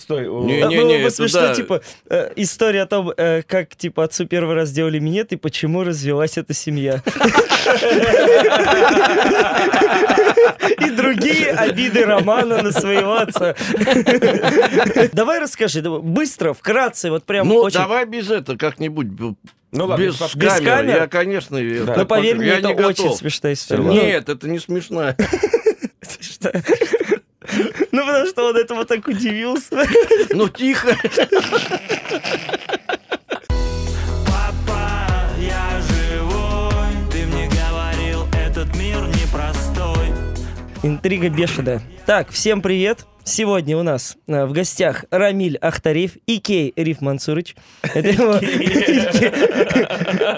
Стой. Не, не, не, это смешно, да. типа, э, история о том, э, как, типа, отцу первый раз сделали минет и почему развелась эта семья. И другие обиды Романа на своего отца. Давай расскажи, быстро, вкратце, вот прям Ну, очень... давай без этого как-нибудь. Ну ладно, без, без камеры. камер? Я, конечно, Да. Но поверь мне, это не готов. очень смешная история. Нет, это не смешно. Ну, потому что он этому так удивился. Ну, тихо. Интрига бешеная. Так, всем привет. Сегодня у нас э, в гостях Рамиль Ахтареев aka Риф Мансурыч. Это его...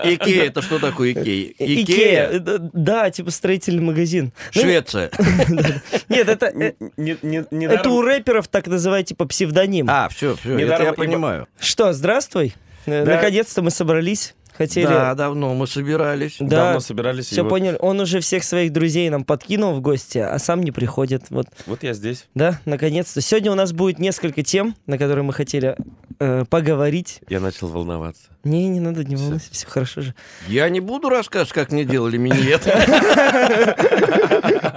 aka, это что такое aka? Aka. Э, Да, типа строительный магазин. Ну, Швеция. Нет, это... э, Это у рэперов так называемый типа псевдоним. А, все, все, это я понимаю. Что, здравствуй. Э. Наконец-то мы собрались. Хотели... Да, давно мы собирались. Да. Давно собирались. Все вот- поняли. Он уже всех своих друзей нам подкинул в гости, а сам не приходит. Вот, Вот я здесь. да, наконец-то. Сегодня у нас будет несколько тем, на которые мы хотели э, поговорить. Я начал волноваться. Не, не надо, не волнуйся, все хорошо же. Я не буду рассказывать, как мне делали миньет.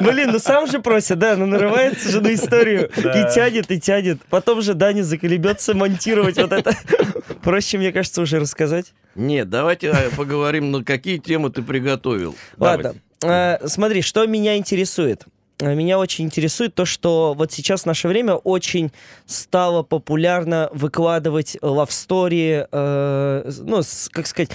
Блин, ну сам же просит, да, ну нарывается же на историю. И тянет, и тянет. Потом же Даня заколебется монтировать вот это. Проще, мне кажется, уже рассказать. Нет, давайте а, поговорим, на какие темы ты приготовил. Ладно, э, смотри, что меня интересует. Э, Меня очень интересует то, что вот сейчас в наше время очень стало популярно выкладывать лавстори, э, ну, с- как сказать,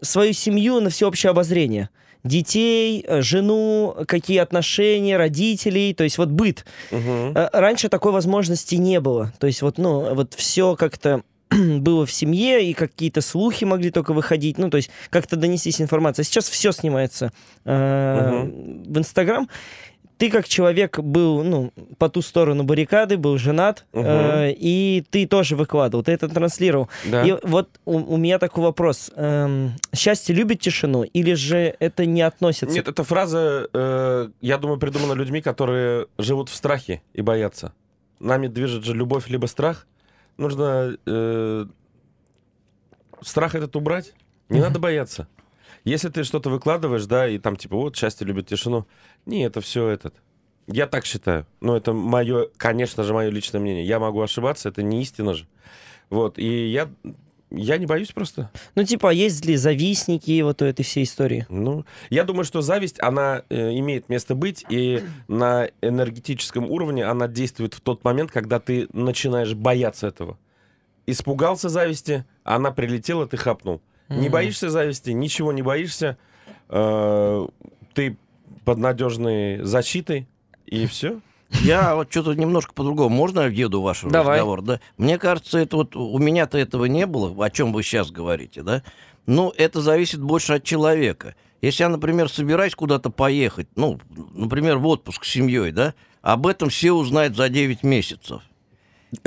свою семью на всеобщее обозрение. Детей, э, жену, какие отношения, родителей, то есть вот быт. Э, Раньше такой возможности не было. То есть вот, ну, вот все как-то было в семье, и какие-то слухи могли только выходить, ну, то есть как-то донестись информация. Сейчас все снимается э, в Инстаграм. Ты как человек был, ну, по ту сторону баррикады, был женат, э, и ты тоже выкладывал, ты это транслировал. Да. И вот у, у меня такой вопрос. Эм, счастье любит тишину, или же это не относится? Нет, эта фраза, э, я думаю, придумана людьми, которые живут в страхе и боятся. Нами движет же любовь либо страх. Нужно э, страх этот убрать. Не надо бояться. Если ты что-то выкладываешь, да, и там типа вот счастье любит тишину. Не, это все этот. Я так считаю. Ну, это мое, конечно же, мое личное мнение. Я могу ошибаться, это не истина же. Вот, и я, я не боюсь просто. Ну, типа, есть ли завистники вот у этой всей истории? Ну, я думаю, что зависть, она э, имеет место быть, и на энергетическом уровне она действует в тот момент, когда ты начинаешь бояться этого. Испугался зависти, она прилетела, ты хапнул. Не Мгм. боишься зависти, ничего не боишься, э, ты под надежной защитой, и все. Я вот что-то немножко по-другому. Можно я въеду в ваш Давай. разговор? Да? Мне кажется, это вот у меня-то этого не было, о чем вы сейчас говорите, да? Ну, это зависит больше от человека. Если я, например, собираюсь куда-то поехать, ну, например, в отпуск с семьей, да, об этом все узнают за 9 месяцев.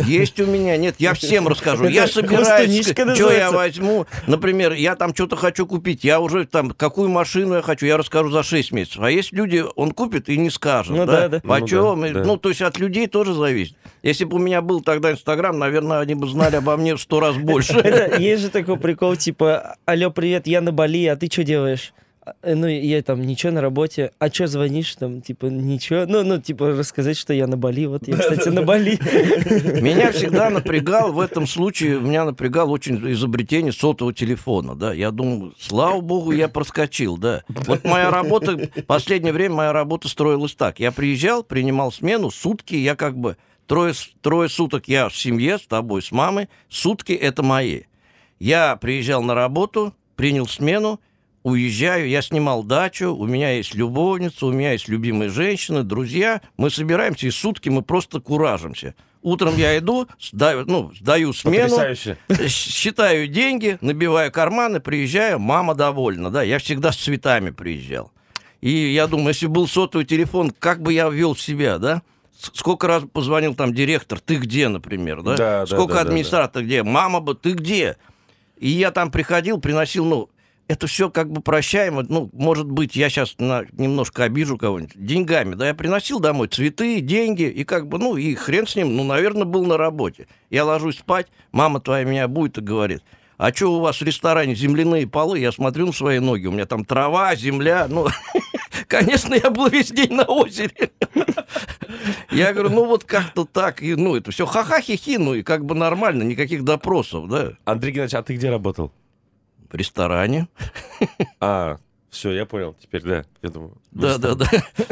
Есть у меня, нет, я всем расскажу. Я собираюсь, что я возьму. Например, я там что-то хочу купить, я уже там, какую машину я хочу, я расскажу за 6 месяцев. А есть люди, он купит и не скажет. Ну да? да. Почем? Ну да. Ну, то есть от людей тоже зависит. Если бы у меня был тогда Инстаграм, наверное, они бы знали обо мне в сто раз больше. Есть же такой прикол, типа, алло, привет, я на Бали, а ты что делаешь? А, Ну, я там, ничего на работе. А что звонишь? Там, типа, ничего. Ну, ну, типа, рассказать, что я на Бали. Вот я, кстати, на Бали. Меня всегда напрягал в этом случае, меня напрягал очень изобретение сотового телефона, да. Я думаю, слава богу, я проскочил, да. Вот моя работа, последнее время моя работа строилась так. Я приезжал, принимал смену, сутки я как бы, трое, трое суток я в семье с тобой, с мамой, сутки это мои. Я приезжал на работу, принял смену, уезжаю, я снимал дачу, у меня есть любовница, у меня есть любимые женщины, друзья. Мы собираемся, и сутки мы просто куражимся. Утром я иду, сдаю, ну, сдаю смену, Потрясающе. считаю деньги, набиваю карманы, приезжаю, мама довольна, да, я всегда с цветами приезжал. И я думаю, если был сотовый телефон, как бы я вел себя, да? Сколько раз позвонил там директор, ты где, например, да? Да, да, Сколько да, да, администратор где, мама бы, ты где? И я там приходил, приносил, ну, это все как бы прощаемо. Ну, может быть, я сейчас немножко обижу кого-нибудь. Деньгами, да, я приносил домой цветы, деньги, и как бы, ну, и хрен с ним, ну, наверное, был на работе. Я ложусь спать, мама твоя меня будет и говорит, а что у вас в ресторане земляные полы? Я смотрю на свои ноги, у меня там трава, земля, ну, конечно, я был весь день на озере. Я говорю, ну вот как-то так, и, ну, это все ха-ха-хи-хи, ну, и как бы нормально, никаких допросов, да. Андрей Геннадьевич, а ты где работал? Ресторане. А, все, я понял. Теперь, да, я думаю. Да, да, да.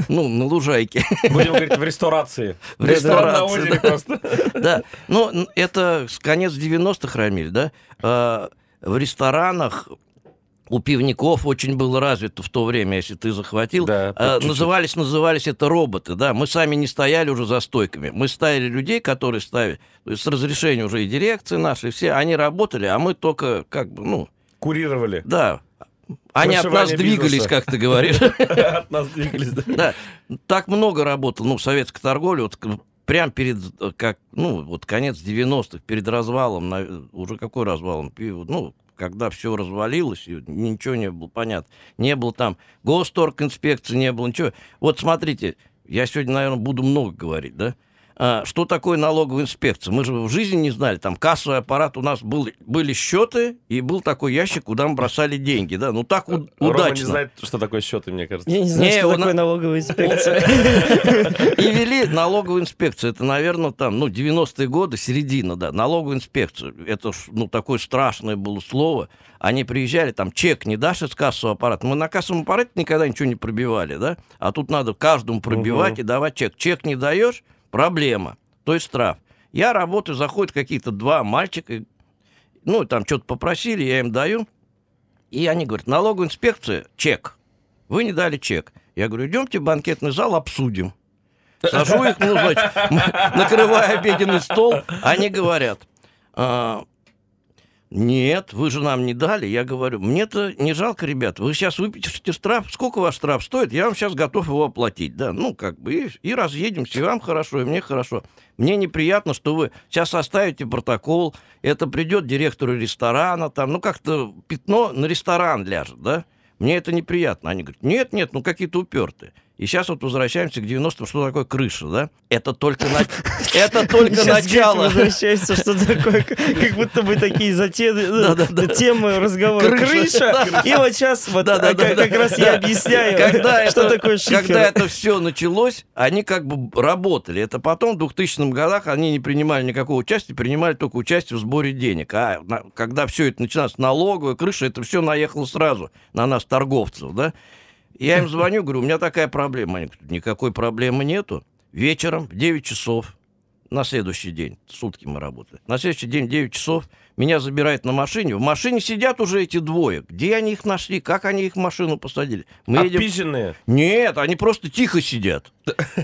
Ну, на лужайке. Будем говорить в ресторации. В ресторации, да. просто. Да, ну, это конец 90-х, Рамиль, да? А, в ресторанах у пивников очень было развито в то время, если ты захватил. Да, а, назывались, назывались это роботы, да. Мы сами не стояли уже за стойками. Мы ставили людей, которые ставили, то есть с разрешения уже и дирекции наши, все, они работали, а мы только как бы, ну... Курировали. Да, они от нас двигались, бизнеса. как ты говоришь. От нас двигались, да. Да. Так много работал, ну, советская торговля, вот прям перед, как, ну, вот конец 90-х, перед развалом, уже какой развалом? Ну, когда все развалилось, и ничего не было понятно. Не было там госторг инспекции, не было ничего. Вот смотрите, я сегодня, наверное, буду много говорить, да? А, что такое налоговая инспекция. Мы же в жизни не знали. Там кассовый аппарат у нас был, были счеты, и был такой ящик, куда мы бросали деньги. Да? Ну так у, Рома удачно. не знает, что такое счеты, мне кажется. Я не знаю, Не, что он- такое налоговая инспекция. И вели налоговую инспекцию. Это, наверное, там, ну, 90-е годы, середина, да. Налоговую инспекцию. Это, ж, ну, такое страшное было слово. Они приезжали, там, чек не дашь из кассового аппарата. Мы на кассовом аппарате никогда ничего не пробивали, да. А тут надо каждому пробивать и давать чек. Чек не даешь, проблема. То есть штраф. Я работаю, заходят какие-то два мальчика, ну, там что-то попросили, я им даю. И они говорят, налоговая инспекция, чек. Вы не дали чек. Я говорю, идемте в банкетный зал, обсудим. Сажу их, ну, значит, накрываю обеденный стол, они говорят, «А, нет, вы же нам не дали. Я говорю, мне-то не жалко, ребят, вы сейчас выпишите штраф, сколько ваш штраф стоит, я вам сейчас готов его оплатить, да, ну, как бы, и, и разъедемся, и вам хорошо, и мне хорошо. Мне неприятно, что вы сейчас составите протокол, это придет директору ресторана, там, ну, как-то пятно на ресторан ляжет, да, мне это неприятно. Они говорят, нет, нет, ну какие-то упертые. И сейчас вот возвращаемся к 90-м, что такое крыша, да? Это только, на... это только начало. возвращается, что такое, как будто бы такие ну, темы разговора. Крыша. И вот сейчас вот как раз я объясняю, что такое шифер. Когда это все началось, они как бы работали. Это потом, в 2000 годах, они не принимали никакого участия, принимали только участие в сборе денег. А когда все это начиналось, налоговая крыша, это все наехало сразу на нас, торговцев, да? Я им звоню, говорю, у меня такая проблема. Они говорят, никакой проблемы нету. Вечером в 9 часов на следующий день, сутки мы работали. На следующий день в 9 часов меня забирают на машине. В машине сидят уже эти двое. Где они их нашли? Как они их в машину посадили? Мы едем... Нет, они просто тихо сидят.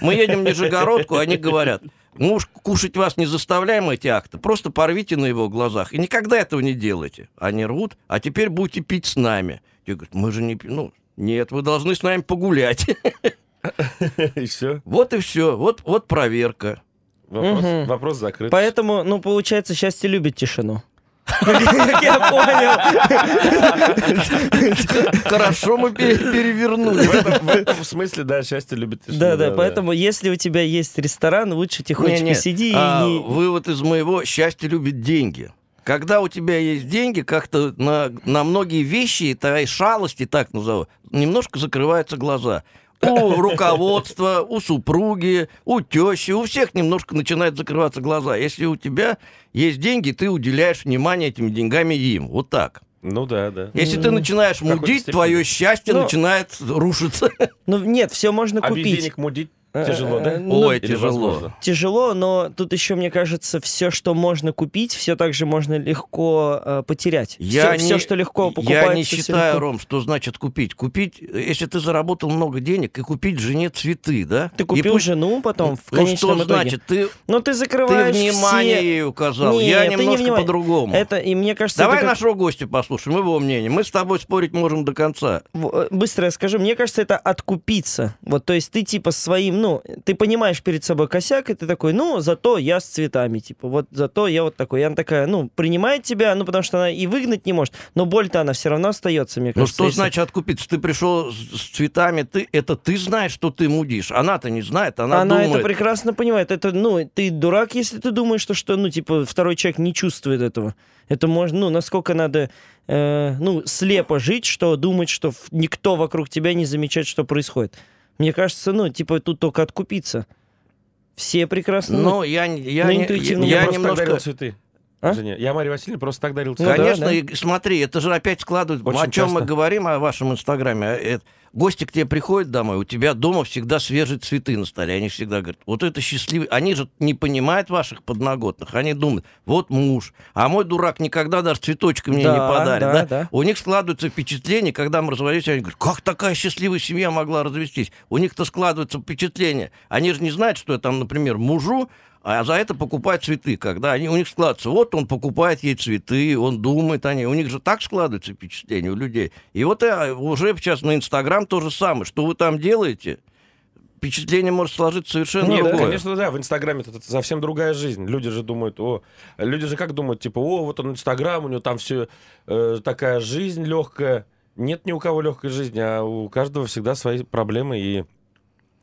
Мы едем в Нижегородку, они говорят, мы уж кушать вас не заставляем эти акты, просто порвите на его глазах. И никогда этого не делайте. Они рвут, а теперь будете пить с нами. Я говорю, мы же не... Ну, нет, вы должны с нами погулять. И все. Вот и все. Вот, вот проверка. Вопрос, Мгм. вопрос закрыт. Поэтому, ну, получается, счастье любит тишину. Как я понял. Хорошо мы пере- перевернули. В этом, смысле, да, счастье любит тишину. Да, да, поэтому если у тебя есть ресторан, лучше тихонечко сиди а, и не... Вывод из моего счастье любит деньги. Когда у тебя есть деньги, как-то на, на многие вещи, твои шалости, так назову, немножко закрываются глаза. У руководства, у супруги, у тещи, у всех немножко начинают закрываться глаза. Если у тебя есть деньги, ты уделяешь внимание этим деньгами им. Вот так. Ну да, да. Если ты М. начинаешь мудить, твое счастье Ну, начинает рушиться. Ну, нет, все можно А без купить. денег мудить тяжело, да? э, ну, Ой, Или тяжело. возможно? Тяжело, но тут еще, мне кажется, все, что можно купить, все также можно легко э, потерять. Я все, не, все, что легко покупается. Я не считаю, легко. Ром, что значит купить. Купить, если ты заработал много денег, и купить жене цветы, да? Ты И купил пусть- жену потом, в Ну конечном что итоге. значит? Ты, Ну, ты ты закрываешь внимание все... ей указал. Нет, я ты не немножко внимание. по-другому. Это, и мне кажется, Давай это как- нашего гостя послушаем, его мнение. Мы с тобой спорить можем до конца. Э, Быстро я скажу. Мне кажется, это откупиться. Вот, то есть ты типа своим, ну, ты понимаешь перед собой косяк, и ты такой, ну, зато я с цветами, типа, вот зато я вот такой. И она такая, ну, принимает тебя, ну, потому что она и выгнать не может, но боль-то она все равно остается, мне Ну кажется. что если- значит откупиться? Ты пришел с, цветами, ты это ты знаешь, что ты мудишь. Она-то не знает, она, Она, думает. это прекрасно понимает. Это, ну, ты дурак, если ты думаешь, что, что, ну, типа, второй человек не чувствует этого. Это можно, ну, насколько надо, э, ну, слепо жить, что думать, что никто вокруг тебя не замечает, что происходит. Мне кажется, ну, типа, тут только откупиться. Все прекрасно. ну, Но я, не- я, Ну, интуитивно. я, Я, я немножко... цветы. А? Жене. Я Мария Васильевна просто так дарил Ну цветы. да, Конечно, да. и смотри, это же опять складывает... Очень о чем мы часто. говорим о вашем инстаграме? это- гости к тебе приходят домой, у тебя дома всегда свежие цветы на столе. Они всегда говорят, вот это счастливый... Они же не понимают ваших подноготных. Они думают, вот муж. А мой дурак никогда даже цветочка мне не Да, подарит. да, Да, да. У них складывается впечатление, когда мы разводились, они говорят, как такая счастливая семья могла развестись? У них-то складывается впечатление. Они же не знают, что я там, например, мужу, а за это покупают цветы, когда они, у них складывается, вот он покупает ей цветы, он думает о ней. У них же так складывается впечатление у людей. И вот я уже сейчас на Инстаграм то же самое. Что вы там делаете? Впечатление может сложиться совершенно Нет, другое. конечно, да, в Инстаграме это, это совсем другая жизнь. Люди же думают, о, люди же как думают, типа, о, вот он Инстаграм, у него там все такая жизнь легкая. Нет ни у кого легкой жизни, а у каждого всегда свои проблемы. И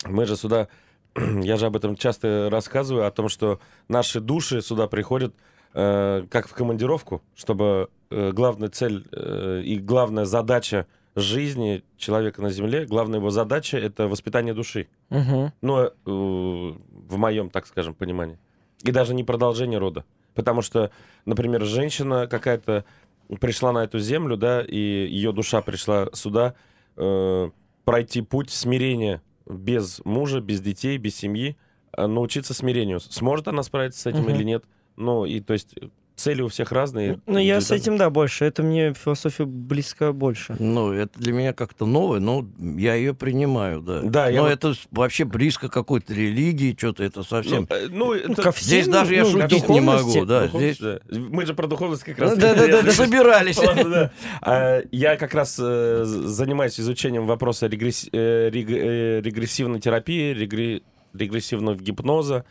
мы же сюда, я же об этом часто рассказываю, о том, что наши души сюда приходят э, как в командировку, чтобы э, главная цель э, и главная задача жизни человека на Земле, главная его задача — это воспитание души. мгм. Ну, э, в моем, так скажем, понимании. И даже не продолжение рода. Потому что, например, женщина какая-то пришла на эту землю, да, и ее душа пришла сюда э, пройти путь смирения без мужа, без детей, без семьи, э, научиться смирению. Сможет она справиться с этим Мгм. или нет? Ну, и то есть цели у всех разные. Ну, я с индивидуально. этим, да, больше. Это мне философия близка больше. Ну, это для меня как-то новое, но я ее принимаю, да. Да, я но вот- это с- вообще близко к какой-то религии, что-то это совсем... Ну, э, ну, это- ко всем, Здесь даже я ну, шутить не могу, да. Здесь да. Мы же про духовность как раз. Да-да-да, собирались. А, Я как раз э, занимаюсь изучением вопроса регресс- э, рег- э, регрессивной терапии, регре- регрессивного гипноза.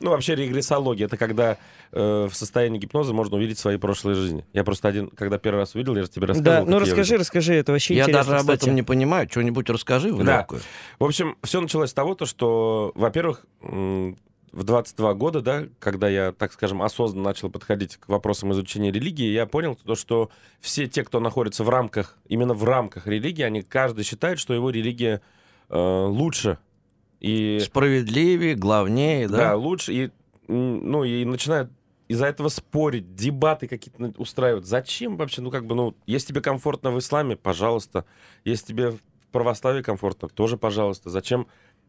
Ну, вообще регрессология — это когда э, в состоянии гипноза можно увидеть свои прошлые жизни. Я просто один, когда первый раз увидел, я же тебе рассказывал. Да, ну я расскажи, расскажи, это вообще Я интересно, даже об кстати. этом не понимаю. Что-нибудь расскажи в Да. легкую. В общем, все началось с того, то, что, во-первых, в 22 года, да, когда я, так скажем, осознанно начал подходить к вопросам изучения религии, я понял то, что все те, кто находится в рамках, именно в рамках религии, они каждый считает, что его религия э, лучше. И, Справедливее, главнее, да? да? лучше. И, ну, и начинают из-за этого спорить, дебаты какие-то на- устраивать. Зачем вообще? Ну, как бы, ну, если тебе комфортно в исламе, пожалуйста. Если тебе в православии комфортно, тоже пожалуйста. Зачем,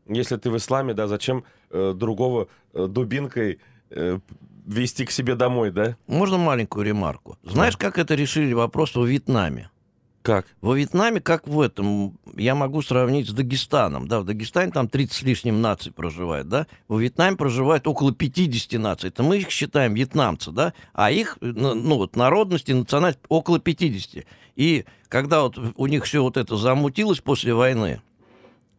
если ты в исламе, да, зачем э, другого э, дубинкой э, вести к себе домой, да? Можно маленькую ремарку? Знаешь, как это решили вопрос во Вьетнаме? Как? Во Вьетнаме, как в этом, я могу сравнить с Дагестаном. Да, в Дагестане там 30 с лишним наций проживает, да? Во Вьетнаме проживает около 50 наций. Это мы их считаем вьетнамцы, да? А их, ну, вот народности, национальность около 50. И когда вот у них все вот это замутилось после войны,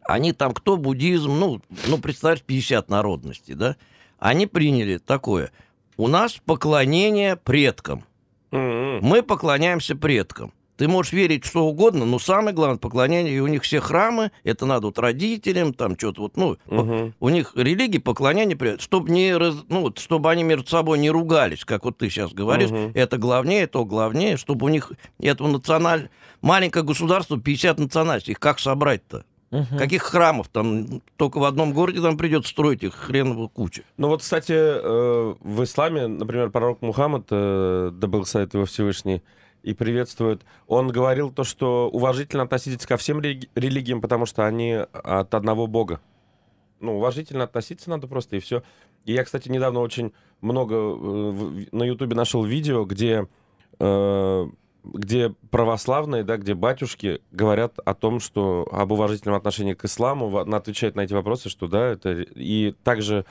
они там кто буддизм, ну, ну представь, 50 народностей, да? Они приняли такое. У нас поклонение предкам. М-м. Мы поклоняемся предкам. Ты можешь верить в что угодно, но самое главное поклонение, и у них все храмы, это надо вот родителям, там что-то вот, ну, Мгм. у них религия поклонение, чтобы не, раз- ну, вот, чтобы они между собой не ругались, как вот ты сейчас говоришь, Мгм. это главнее, то главнее, чтобы у них этого националь... маленькое государство, 50 национальностей, их как собрать-то? Мгм. Каких храмов там? Только в одном городе там придется строить их хреново куча. Ну вот, кстати, э, в исламе, например, пророк Мухаммад, да был сайт его Всевышний, и приветствует, он говорил то, что уважительно относитесь ко всем религи- религиям, потому что они от одного бога. Ну, уважительно относиться надо просто, и все. И я, кстати, недавно очень много э, в- на Ютубе нашел видео, где, э, где православные, да, где батюшки говорят о том, что об уважительном отношении к исламу, во- отвечают на эти вопросы, что да, это... И также э,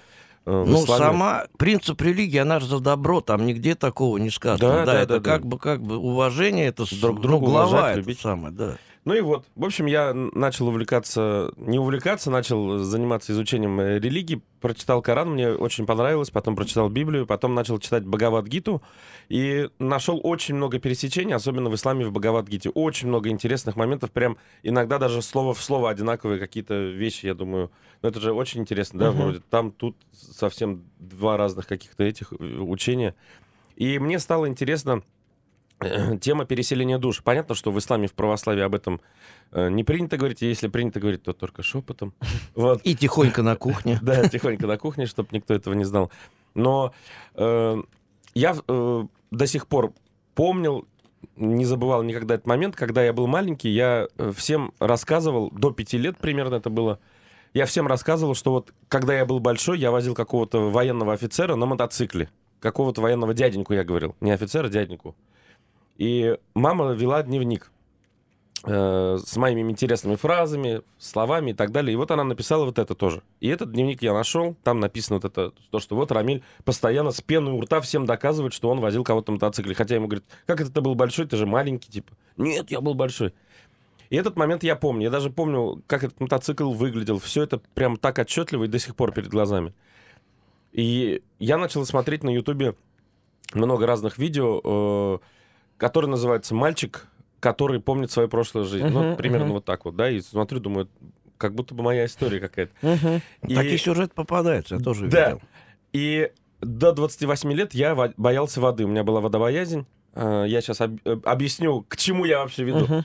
в Ну, исламе- сама принцип религии, она же за добро, там нигде такого не сказано. Да, Да, да, это да, как да. бы как бы уважение, это Друг ну, друга глава уважать, это любить. самое, да. Ну и вот, в общем, я начал увлекаться, не увлекаться, начал заниматься изучением э, религии, прочитал Коран, мне очень понравилось, потом прочитал Библию, потом начал читать Бхагавад-гиту и нашел очень много пересечений, особенно в исламе в Бхагавад-гите. Очень много интересных моментов, прям иногда даже слово в слово одинаковые какие-то вещи, я думаю. Ну это же очень интересно, да, вроде там, тут совсем два разных каких-то этих э, учения. И мне стало интересно тема переселения душ. Понятно, что в исламе, в православии об этом э, не принято говорить, если принято говорить, то только шепотом. Вот. И тихонько на кухне. Да, тихонько на кухне, чтобы никто этого не знал. Но э, я э, до сих пор помнил, не забывал никогда этот момент, когда я был маленький, я э, всем рассказывал, до пяти лет примерно это было, я всем рассказывал, что вот когда я был большой, я возил какого-то военного офицера на мотоцикле. Какого-то военного дяденьку, я говорил. Не офицера, дяденьку. И мама вела дневник э, с моими интересными фразами, словами и так далее. И вот она написала вот это тоже. И этот дневник я нашел, там написано вот это, то, что вот Рамиль постоянно с пеной у рта всем доказывает, что он возил кого-то на мотоцикле. Хотя ему говорят, как это ты был большой, ты же маленький, типа. Нет, я был большой. И этот момент я помню. Я даже помню, как этот мотоцикл выглядел. Все это прям так отчетливо и до сих пор перед глазами. И я начал смотреть на Ютубе много разных видео, э, которые называются «Мальчик, который помнит свою прошлую жизнь». ну, Мгм, примерно мгм. вот так вот, да, и смотрю, думаю, как будто бы моя история какая-то. Мгм. И- Такие сюжеты попадаются, я тоже Да. видел. И до 28 лет я во- боялся воды. У меня была водобоязнь. Э, Я сейчас объясню, к чему я вообще веду. Мгм.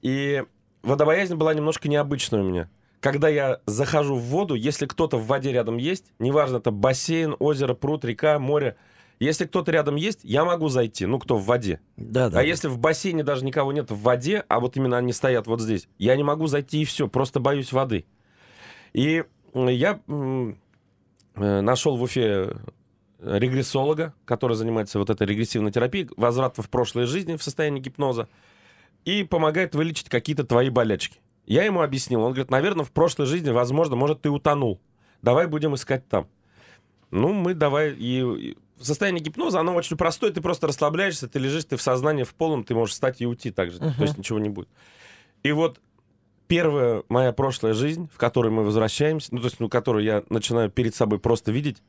И водобоязнь была немножко необычная у меня. Когда я захожу в воду, если кто-то в воде рядом есть, неважно, это бассейн, озеро, пруд, река, море, если кто-то рядом есть, я могу зайти, ну, кто в воде. Да, да. А если в бассейне даже никого нет в воде, а вот именно они стоят вот здесь, я не могу зайти и все, просто боюсь воды. И я э, нашел в Уфе регрессолога, который занимается вот этой регрессивной терапией, возврат в прошлой жизни в состоянии гипноза, и помогает вылечить какие-то твои болячки. Я ему объяснил, он говорит, наверное, в прошлой жизни, возможно, может, ты утонул. Давай будем искать там. Ну, мы давай... И состояние гипноза, оно очень простое, ты просто расслабляешься, ты лежишь, ты в сознании в полном, ты можешь встать и уйти так же, то есть ничего не будет. И вот первая моя прошлая жизнь, в которой мы возвращаемся, ну, то есть, ну, которую я начинаю перед собой просто видеть,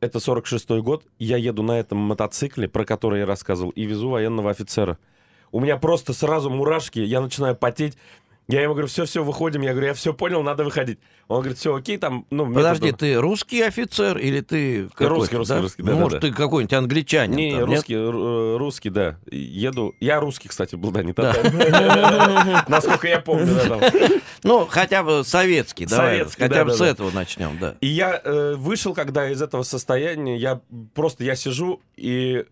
это 46-й год, я еду на этом мотоцикле, про который я рассказывал, и везу военного офицера. У меня просто сразу мурашки, я начинаю потеть. Я ему говорю, все-все, выходим. Я говорю, я все понял, надо выходить. Он говорит, все, окей, там, ну, Подожди, методу- ты русский офицер или ты какой-то, Русский, русский, да? русский, да-да-да. Может, ты какой-нибудь англичанин? Не, там, нет? русский, р- э, русский, да. Еду. Я русский, кстати, был, да, не Да. татарин. Насколько я помню, да. Ну, хотя бы советский, давай. Советский, хотя бы да, с да, да. этого начнем, да. И я э, вышел, когда из этого состояния, я просто, я сижу, и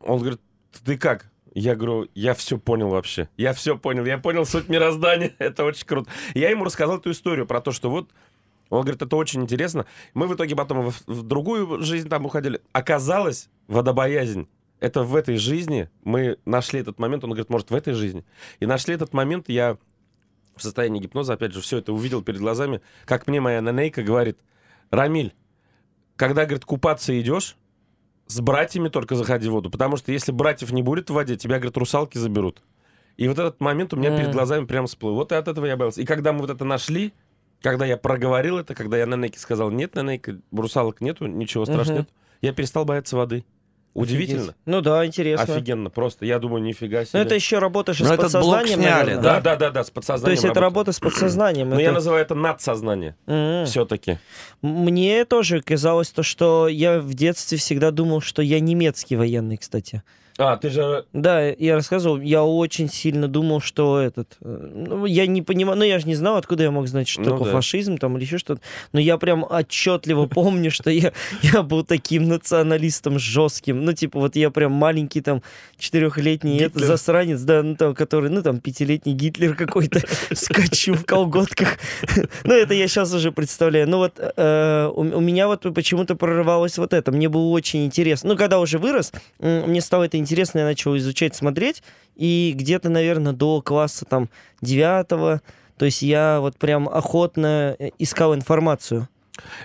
он говорит, ты как? Я говорю, я все понял вообще. Я все понял. Я понял суть мироздания. Это очень круто. Я ему рассказал эту историю про то, что вот он говорит, это очень интересно. Мы в итоге потом в, в другую жизнь там уходили. Оказалось, водобоязнь. Это в этой жизни мы нашли этот момент. Он говорит, может, в этой жизни. И нашли этот момент. Я в состоянии гипноза, опять же, все это увидел перед глазами. Как мне моя нанейка говорит, Рамиль, когда, говорит, купаться идешь, с братьями только заходи в воду. Потому что если братьев не будет в воде, тебя, говорит, русалки заберут. И вот этот момент у меня М. перед глазами прям всплыл. Вот и от этого я боялся. И когда мы вот это нашли, когда я проговорил это, когда я Нанейке сказал, нет, Нанейка, русалок нету, ничего страшного Мгм. нет, я перестал бояться воды. Удивительно. Ну да, интересно. Офигенно, просто. Я думаю, нифига себе. Но это еще работа же Ну, с этот блок подсознанием, сняли, наверное. Да, да, да, да, с подсознанием То есть это работа с подсознанием. Но это- я называю это надсознание. М. Все-таки. Мне тоже казалось то, что я в детстве всегда думал, что я немецкий военный, кстати. А, ты же... Да, я рассказывал, я очень сильно думал, что этот... э, Ну, я не понимаю, ну, я же не знал, откуда я мог знать, что Ну такое да. фашизм там или еще что-то. Но я прям отчетливо помню, что я, я был таким националистом жестким. Ну, типа, вот я прям маленький там четырехлетний этот засранец, да, ну, там, который, ну, там, пятилетний Гитлер какой-то, скачу в колготках. Ну, это я сейчас уже представляю. Ну, вот э, у меня вот почему-то прорывалось вот это. Мне было очень интересно. Ну, когда уже вырос, мне стало это интересно, я начал изучать, смотреть. И где-то, наверное, до класса там девятого, то есть я вот прям охотно э, искал информацию.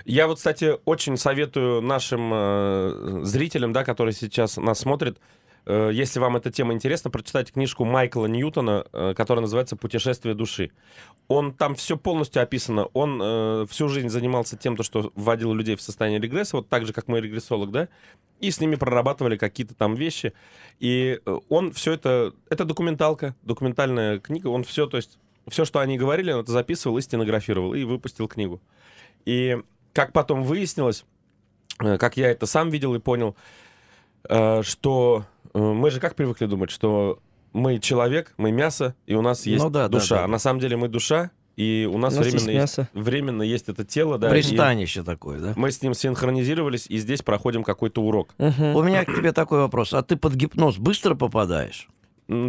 Я вот, кстати, очень советую нашим э, зрителям, да, которые сейчас нас смотрят, если вам эта тема интересна, прочитайте книжку Майкла Ньютона, э, которая называется «Путешествие души». Он там все полностью описано. Он э, всю жизнь занимался тем, то, что вводил людей в состояние регресса, вот так же, как мы регрессолог, да, и с ними прорабатывали какие-то там вещи. И э, он все это... Это документалка, документальная книга. Он все, то есть, все, что они говорили, он это записывал и стенографировал, и выпустил книгу. И как потом выяснилось, э, как я это сам видел и понял, э, что э, мы же как привыкли думать, что мы человек, мы мясо, и у нас есть Ну да, да, душа. да. А на самом деле мы душа, и у нас, У нас есть временно, есть мясо. временно есть это тело, да. Пристанище такое, да? мы с ним синхронизировались, и здесь проходим какой-то урок. Мгм. У меня к тебе такой вопрос. А ты под гипноз быстро попадаешь?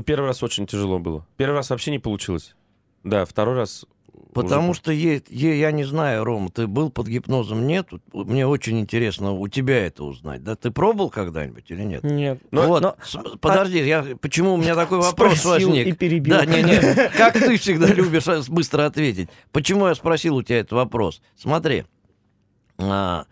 Первый раз очень тяжело было. Первый раз вообще не получилось. Да, второй раз... Потому уже- что е- е- я не знаю, Рома, ты был под гипнозом? Нет? Мне очень интересно у тебя это узнать. Да, ты пробовал когда-нибудь или нет? Нет. Но- вот, но- с- подожди, я, почему у меня такой вопрос Спросил возник? и перебил. Да, не, не, как ты всегда любишь а, быстро ответить. Почему я спросил у тебя этот вопрос? Смотри, а,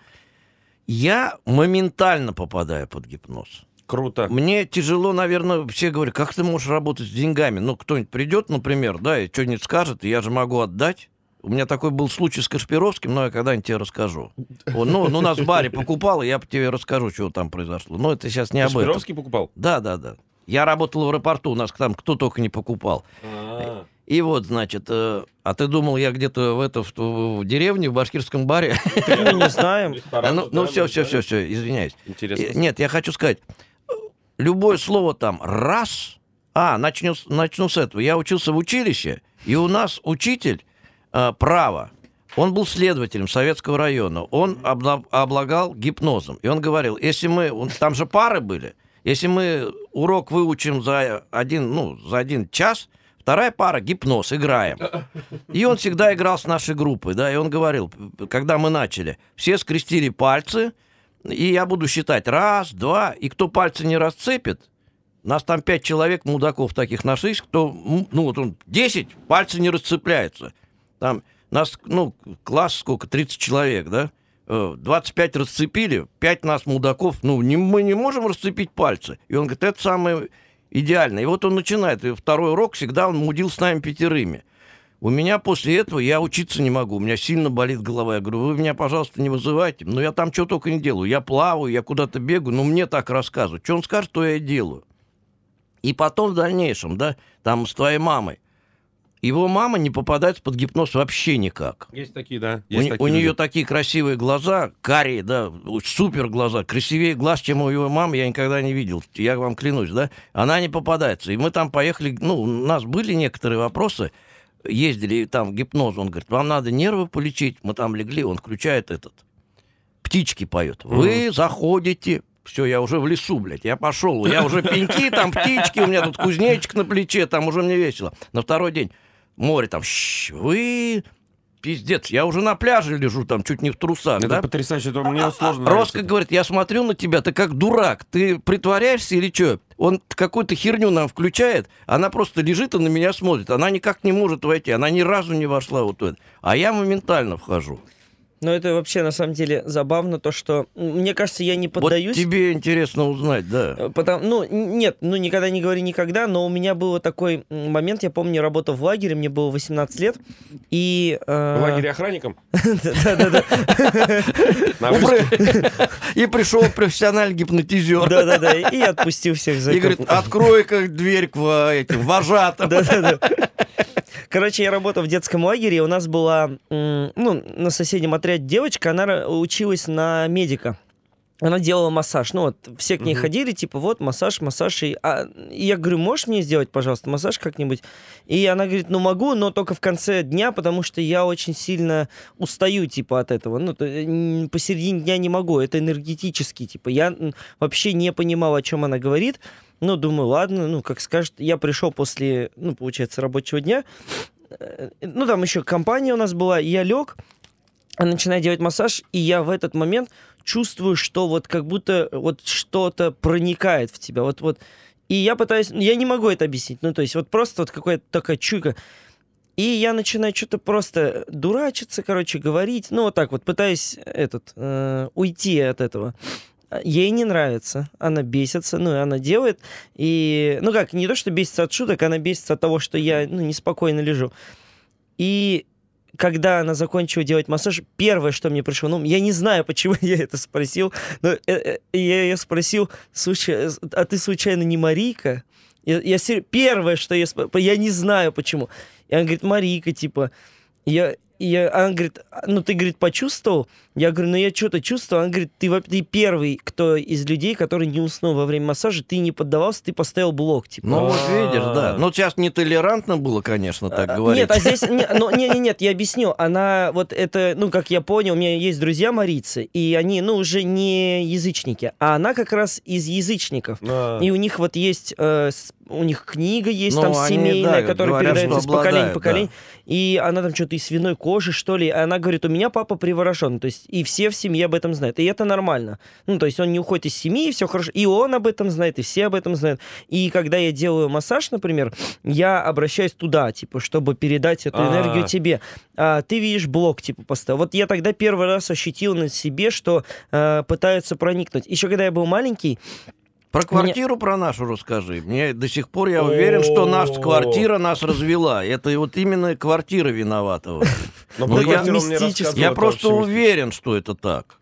я моментально попадаю под гипноз. Круто. Мне тяжело, наверное, все говорят, как ты можешь работать с деньгами? Ну, кто-нибудь придет, например, да, и что-нибудь скажет, и я же могу отдать. У меня такой был случай с Кашпировским, но я когда-нибудь тебе расскажу. Он, ну, ну, нас в баре покупал, и я тебе расскажу, что там произошло. Но это сейчас не об этом. Кашпировский покупал? Да, да, да. Я работал в аэропорту, у нас там кто только не покупал. А, И вот, значит, э, а ты думал, я где-то в, это, в, в деревне, в башкирском баре? Мы не знаем. Ну, все, все, все, все, извиняюсь. Интересно. Э, Нет, я хочу сказать, любое слово там раз. А, начну, начну с этого. Я учился в училище, и у нас учитель э, права. Он был следователем Советского района. Он обла- облагал гипнозом. И он говорил, если мы... он- Там же пары были. Если мы урок выучим за один, ну, за один час, вторая пара гипноз, играем. И он всегда играл с нашей группой, да, и он говорил, когда мы начали, все скрестили пальцы, и я буду считать раз, два, и кто пальцы не расцепит, нас там пять человек, мудаков таких нашлись, кто, ну вот он, 10, пальцы не расцепляются. Там нас, ну, класс сколько, 30 человек, да? Э, 25 расцепили, 5 нас мудаков, ну, не, мы не можем расцепить пальцы. И он говорит, это самое идеальное. И вот он начинает, и второй урок всегда он мудил с нами пятерыми. У меня после этого я учиться не могу, у меня сильно болит голова. Я говорю, вы меня, пожалуйста, не вызывайте. Ну, я там что только не делаю. Я плаваю, я куда-то бегаю, но мне так рассказывают. Что он скажет, то я и делаю. И потом в дальнейшем, да, там с твоей мамой. Его мама не попадает под гипноз вообще никак. Есть такие, да. У, Есть не- такие у нее такие красивые глаза, карие, да, супер глаза, красивее глаз, чем у его мамы, я никогда не видел, я вам клянусь, да. Она не попадается. И мы там поехали, ну, у нас были некоторые вопросы, ездили там гипноз, он говорит, вам надо нервы полечить, мы там легли, он включает этот, птички поет. Вы заходите, все, я уже в лесу, блядь, я пошел, я уже пеньки, там птички, у меня тут кузнечик на плече, там уже мне весело. На второй день море там, «Щ, вы Пиздец, я уже на пляже лежу, там чуть не в трусах, Это да? потрясающе, это мне А- сложно. Роско это. говорит, я смотрю на тебя, ты как дурак, ты притворяешься или что? Он какую-то херню нам включает, она просто лежит и на меня смотрит, она никак не может войти, она ни разу не вошла вот в это. А я моментально вхожу. Но это вообще на самом деле забавно, то, что мне кажется, я не поддаюсь. Вот тебе интересно узнать, да. Э, Потому, ну, нет, ну, никогда не говори никогда, но у меня был такой момент, я помню, работал в лагере, мне было 18 лет, и... э, В лагере охранником? Да-да-да. И пришел профессиональный гипнотизер. Да-да-да, и отпустил всех за И говорит, открой как дверь к во- этим вожатым. Да-да-да. Короче, я работал в детском лагере, и у нас была, ну, на соседнем отряде девочка, она училась на медика. Она делала массаж. Ну вот, все к ней Мгм. ходили, типа, вот, массаж, массаж. И, а, и я говорю, можешь мне сделать, пожалуйста, массаж как-нибудь? И она говорит, ну, могу, но только в конце дня, потому что я очень сильно устаю, типа, от этого. Ну, то, э, посередине дня не могу, это энергетически, типа. Я вообще не понимал, о чем она говорит. Ну, думаю, ладно, ну, как скажет. Я пришел после, ну, получается, рабочего дня. Э, Ну, там еще компания у нас была. Я лег, начинаю делать массаж, и я в этот момент чувствую, что вот как будто вот что-то проникает в тебя. Вот, вот. И я пытаюсь... Я не могу это объяснить. Ну, то есть вот просто вот какая-то такая чуйка. И я начинаю что-то просто дурачиться, короче, говорить. Ну, вот так вот, пытаясь этот, э, уйти от этого. Ей не нравится, она бесится, ну, и она делает, и, ну, как, не то, что бесится от шуток, она бесится от того, что я, ну, неспокойно лежу. И когда она закончила делать массаж, первое, что мне пришло, ну, я не знаю, почему я это спросил, но э, э, я ее спросил, слушай, а ты случайно не Марийка? Я, я первое, что я сп- я не знаю почему. И она говорит, Марийка, типа, я, я, она говорит, «А, ну ты, говорит, почувствовал? Я говорю, ну я что-то чувствовал. Она говорит, ты, ты первый, кто из людей, который не уснул во время массажа, ты не поддавался, ты поставил блок, типа. Ну вот видишь, да. А. Ну сейчас нетолерантно было, конечно, так А, говорить. Нет, а здесь... Ну, не, не, нет, я объясню. Она вот это, ну, как я понял, у меня есть друзья марийцы, и они, ну, уже не язычники, а она как раз из язычников. А. И у них вот есть, э, у них книга есть Ну, там они, семейная, да, которая говорят, передается из поколения в поколение. И она там что-то из свиной кожи, что ли. И она говорит, у меня папа приворожен. То есть и все в семье об этом знают. И это нормально. Ну, то есть он не уходит из семьи, и все хорошо. И он об этом знает, и все об этом знают. И когда я делаю массаж, например, я обращаюсь туда, типа, чтобы передать эту А. энергию тебе. А ты видишь блок, типа, поставил. Вот я тогда первый раз ощутил на себе, что э, пытаются проникнуть. Еще когда я был маленький, Про квартиру про нашу расскажи. Мне до сих пор я уверен, что наша квартира нас развела. Это вот именно квартира виновата. Но Ну, я- мне Я просто уверен, что это так.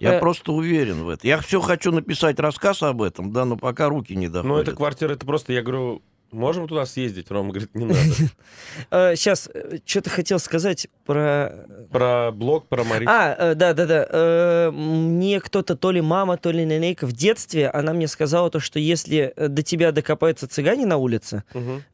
Я Э, просто уверен в этом. Я все хочу написать рассказ об этом, да, но пока руки не доходят. Ну, это квартира, это просто, я говорю, можем туда съездить? Рома говорит, не надо. сейчас что-то хотел сказать про Про блог, про Мари. А, э, да, да, да. Э, Мне кто-то, то ли мама, то ли линейка в детстве, она мне сказала то, что если э, до тебя докопаются цыгане на улице,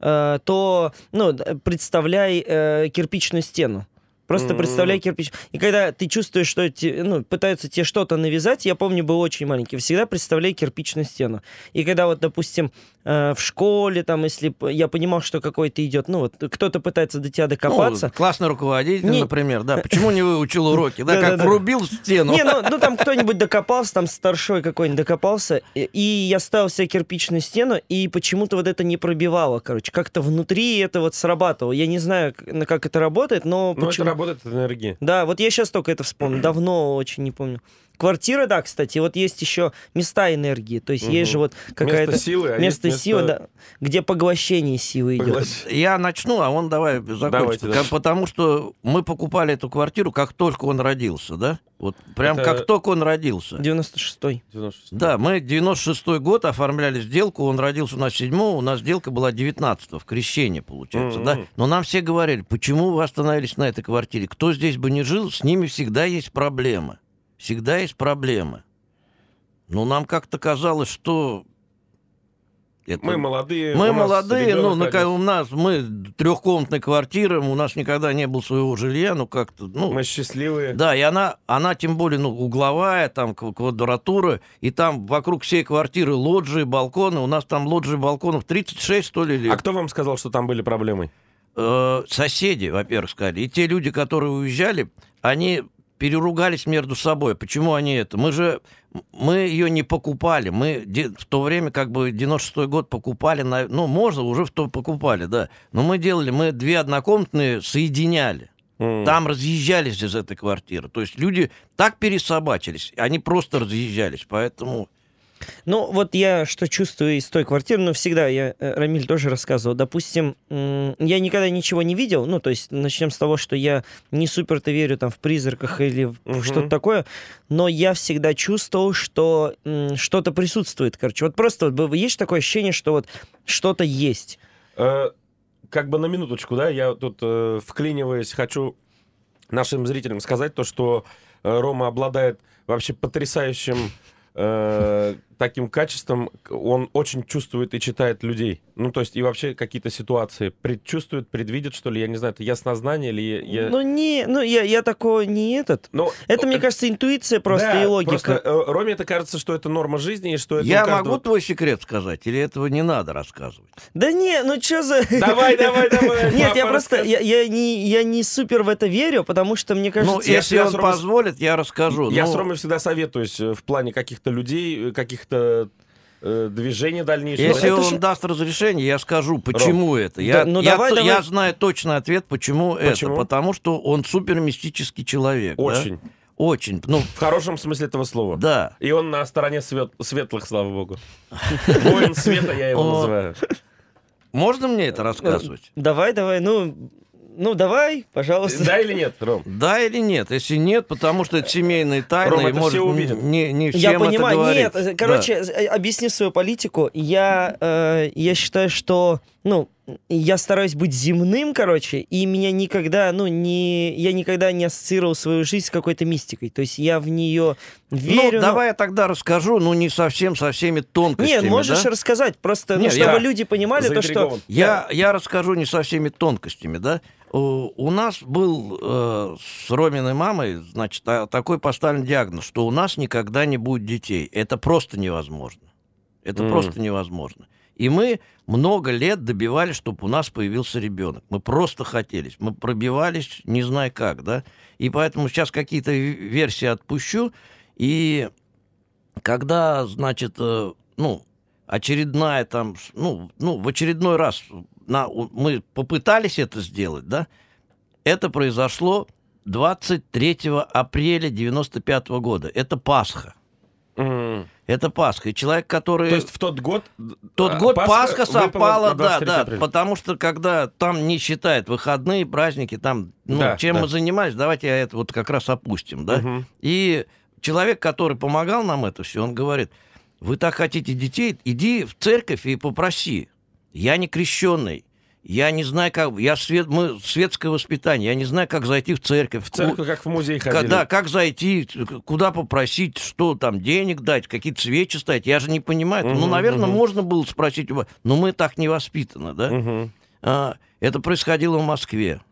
э, то, ну, представляй э, кирпичную стену. Просто М. представляй кирпич. И когда ты чувствуешь, что те- ну, пытаются тебе что-то навязать, я помню, был очень маленький, всегда представляй кирпичную стену. И когда вот, допустим, э, в школе, там, если я понимал, что какой-то идет, ну, вот кто-то пытается до тебя Ну, докопаться, классный руководитель, Не- например, да. Почему не выучил уроки? Да, как врубил в стену. Не, ну, ну там кто-нибудь докопался, там старшой какой-нибудь докопался, и, я ставил себе кирпичную стену, и почему-то вот это не пробивало, короче. Как-то внутри это вот срабатывало. Я не знаю, как это работает, но Ну, это почему... работает от энергии. Да, вот я сейчас только это вспомнил. Давно очень не помню. Квартира, да, кстати, вот есть еще места энергии. То есть есть Мгм. же вот какая-то... Место силы, а Место есть силы, да, где поглощение силы идет. поглощения. Я начну, а он давай закончит. Дальше. Потому что мы покупали эту квартиру, как только он родился, да? Вот прям Это- как только он родился. 96-й. 96. Да, мы 96-й год оформляли сделку, он родился у нас 7 у нас сделка была 19 в крещении, получается, Мгм. да? Но нам все говорили, почему вы остановились на этой квартире? Кто здесь бы не жил, с ними всегда есть проблемы. Всегда есть проблемы. Но нам как-то казалось, что... это- Мы молодые. мы у молодые, ну, на, у нас мы трехкомнатная квартира, у нас никогда не было своего жилья, ну как-то, ну, Мы счастливые. да, и она, она тем более, ну, угловая, там кв- квадратура, и там вокруг всей квартиры лоджии, балконы, у нас там лоджии, балконов 36, что ли, или... А кто вам сказал, что там были проблемы? Э, соседи, во-первых, сказали. И те люди, которые уезжали, они переругались между собой. Почему они это? Мы же, мы ее не покупали. Мы в то время, как бы, 96-й год покупали, на, ну, можно, уже в то покупали, да. Но мы делали, мы две однокомнатные соединяли. Там разъезжались из этой квартиры. То есть люди так пересобачились, они просто разъезжались. Поэтому... Ну, вот я что чувствую из той квартиры, ну, всегда, я, э, Рамиль тоже рассказывал, допустим, я никогда ничего не видел, ну, то есть начнем с того, что я не супер-то верю там в призраках или в Мгм. что-то такое, но я всегда чувствовал, что что-то присутствует, короче. Вот просто вот есть такое ощущение, что вот что-то есть. Э, как бы на минуточку, да, я тут э, вклиниваясь, хочу нашим зрителям сказать то, что э, Рома обладает вообще потрясающим э, таким качеством, он очень чувствует и читает людей. Ну, то есть и вообще какие-то ситуации предчувствует, предвидит, что ли, я не знаю, это яснознание или я... Ну, не, ну, я, я такого не этот. Ну, Это, мне э, кажется, интуиция просто да, и логика. Просто э, Роме это кажется, что это норма жизни, и что это Я каждого- могу твой секрет сказать, или этого не надо рассказывать? Да не, ну что за... Давай, давай, давай. Нет, я просто, я, не, я не супер в это верю, потому что мне кажется... Ну, если он позволит, я расскажу. Я Ну, с Ромой всегда советуюсь э, в плане каких-то людей, э, каких-то э, движений дальнейших. Если это он же- даст разрешение, я скажу, почему это. Я, Да, ну я, давай, то- давай. я знаю точный ответ, почему, Почему? это. Потому что он супер мистический человек. да. Очень. очень, ну, В хорошем смысле этого слова. да. И он на стороне свет- светлых, слава богу. Воин света я его называю. Можно мне это рассказывать? Давай, давай, ну, ну давай, пожалуйста. Да или нет, Ром? Да или нет? Если нет, потому что это семейные тайны, Рома, и это может все увидят. не, не всем Я это понимаю, говорить. нет, э, короче, э, объясню свою политику. Я, э, я считаю, что, ну, я стараюсь быть земным, короче, и меня никогда, ну, не, я никогда не ассоциировал свою жизнь с какой-то мистикой. То есть я в нее верю. Ну, но- давай я тогда расскажу, ну, не совсем со всеми тонкостями, Нет, можешь да? рассказать, просто, ну, Нет, чтобы я люди понимали то, что... Я, я расскажу не со всеми тонкостями, да. У, нас был э, с Роминой мамой, значит, та- такой поставлен диагноз, что у нас никогда не будет детей. Это просто невозможно. Это Мгм. просто невозможно. И мы много лет добивались, чтобы у нас появился ребенок. Мы просто хотелись. Мы пробивались, не зная как, да. И поэтому сейчас какие-то версии отпущу. И когда, значит, э, ну, очередная там, ну, ну в очередной раз на, мы попытались это сделать, да, это произошло 23 апреля 95 года. Это Пасха. М. Это Пасха. И человек, который... То есть в тот год... Тот а, год Пасха, выпала совпала, да, 23 да, апреля. потому что когда там не считают выходные, праздники, там, ну, Да, чем да. мы занимались, давайте я это вот как раз опустим, да. Мгм. И человек, который помогал нам это все, он говорит, вы так хотите детей, иди в церковь и попроси. Я не крещенный. Я не знаю, как... Я свет, мы светское воспитание. Я не знаю, как зайти в церковь. В церковь, как в музей ходили. Когда, как зайти, куда попросить, что там, денег дать, какие-то свечи ставить, я же не понимаю. ну, Мгм, наверное, мгм. можно было спросить, но мы так не воспитаны, да? Мгм. А, это происходило в Москве.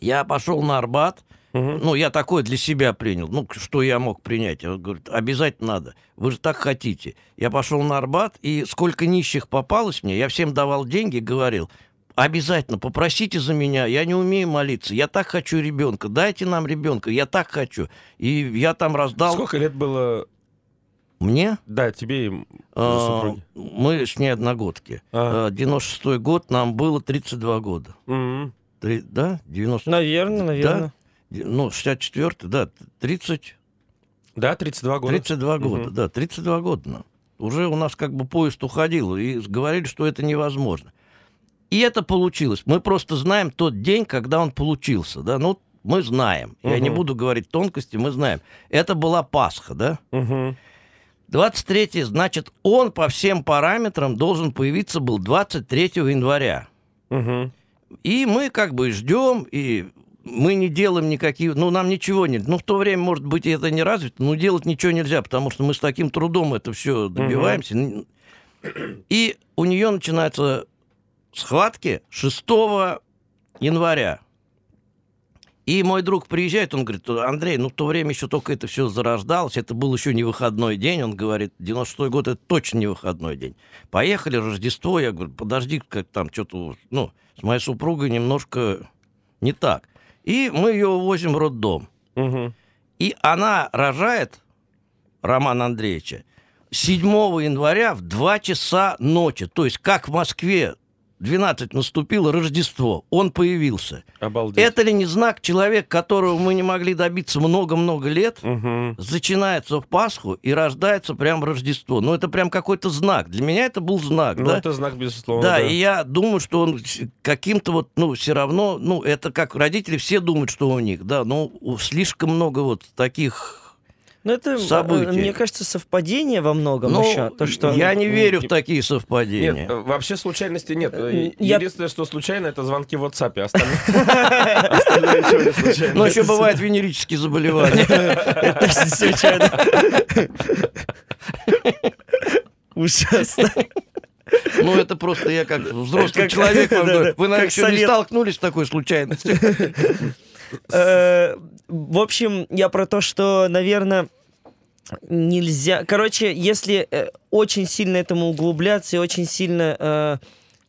Я пошел на Арбат, ну, я такое для себя принял. Ну, что я мог принять? Он говорит, обязательно надо. Вы же так хотите. Я пошел на Арбат, и сколько нищих попалось мне, я всем давал деньги, говорил, обязательно попросите за меня, я не умею молиться, я так хочу ребенка, дайте нам ребенка, я так хочу. И я там раздал... Сколько лет было... Мне? Да, тебе и А, супруге. мы с ней одногодки. А. А, 96-й год, нам было 32 года. Три- да? 90... Наверное, наверное. Ди- Ну, 64-й, да, 30... Да, 32 года. 32 года, Мгм. да, 32 года. ну. Уже у нас как бы поезд уходил, и говорили, что это невозможно. И это получилось. Мы просто знаем тот день, когда он получился, да, ну, мы знаем. Я не буду говорить тонкости, мы знаем. Это была Пасха, да. Мгм. 23 значит, он по всем параметрам должен появиться был 23 января. Мгм. И мы как бы ждем, и мы не делаем никаких, ну, нам ничего нет. Ну, в то время, может быть, это не развито, но делать ничего нельзя, потому что мы с таким трудом это все добиваемся. И у нее начинаются схватки 6 января. И мой друг приезжает, он говорит, Андрей, ну в то время еще только это все зарождалось, это был еще не выходной день, он говорит, 96-й год это точно не выходной день. Поехали, Рождество, я говорю, подожди, как там что-то, ну, с моей супругой немножко не так. И мы ее увозим в роддом. Мгм. И она рожает Романа Андреевича 7 января в 2 часа ночи. То есть, как в Москве 12 наступило Рождество, он появился. Обалдеть. Это ли не знак человека, которого мы не могли добиться много-много лет, Мгм. начинается в Пасху и рождается прям Рождество? Ну, это прям какой-то знак. Для меня это был знак, Ну, да? это знак, безусловно. Да, и я думаю, что он каким-то вот, ну, все равно, ну, это как родители все думают, что у них, да, но у- слишком много вот таких... Ну, это, э, События. мне кажется, совпадение во многом Ну, еще. То, что... я не верю в Нет, такие Нет, совпадения. э, вообще случайности нет. Э, Я- Единственное, что случайно, это звонки в WhatsApp. Остальное остальное ничего не случайно. Но еще Это бывают венерические заболевания. Это случайно. Ужасно. Ну, это просто я как взрослый Как- человек да, да, Вы, наверное, еще не столкнулись с такой случайностью. Э, В общем, я про то, что, наверное, нельзя... Короче, если э, очень сильно этому углубляться и очень сильно э,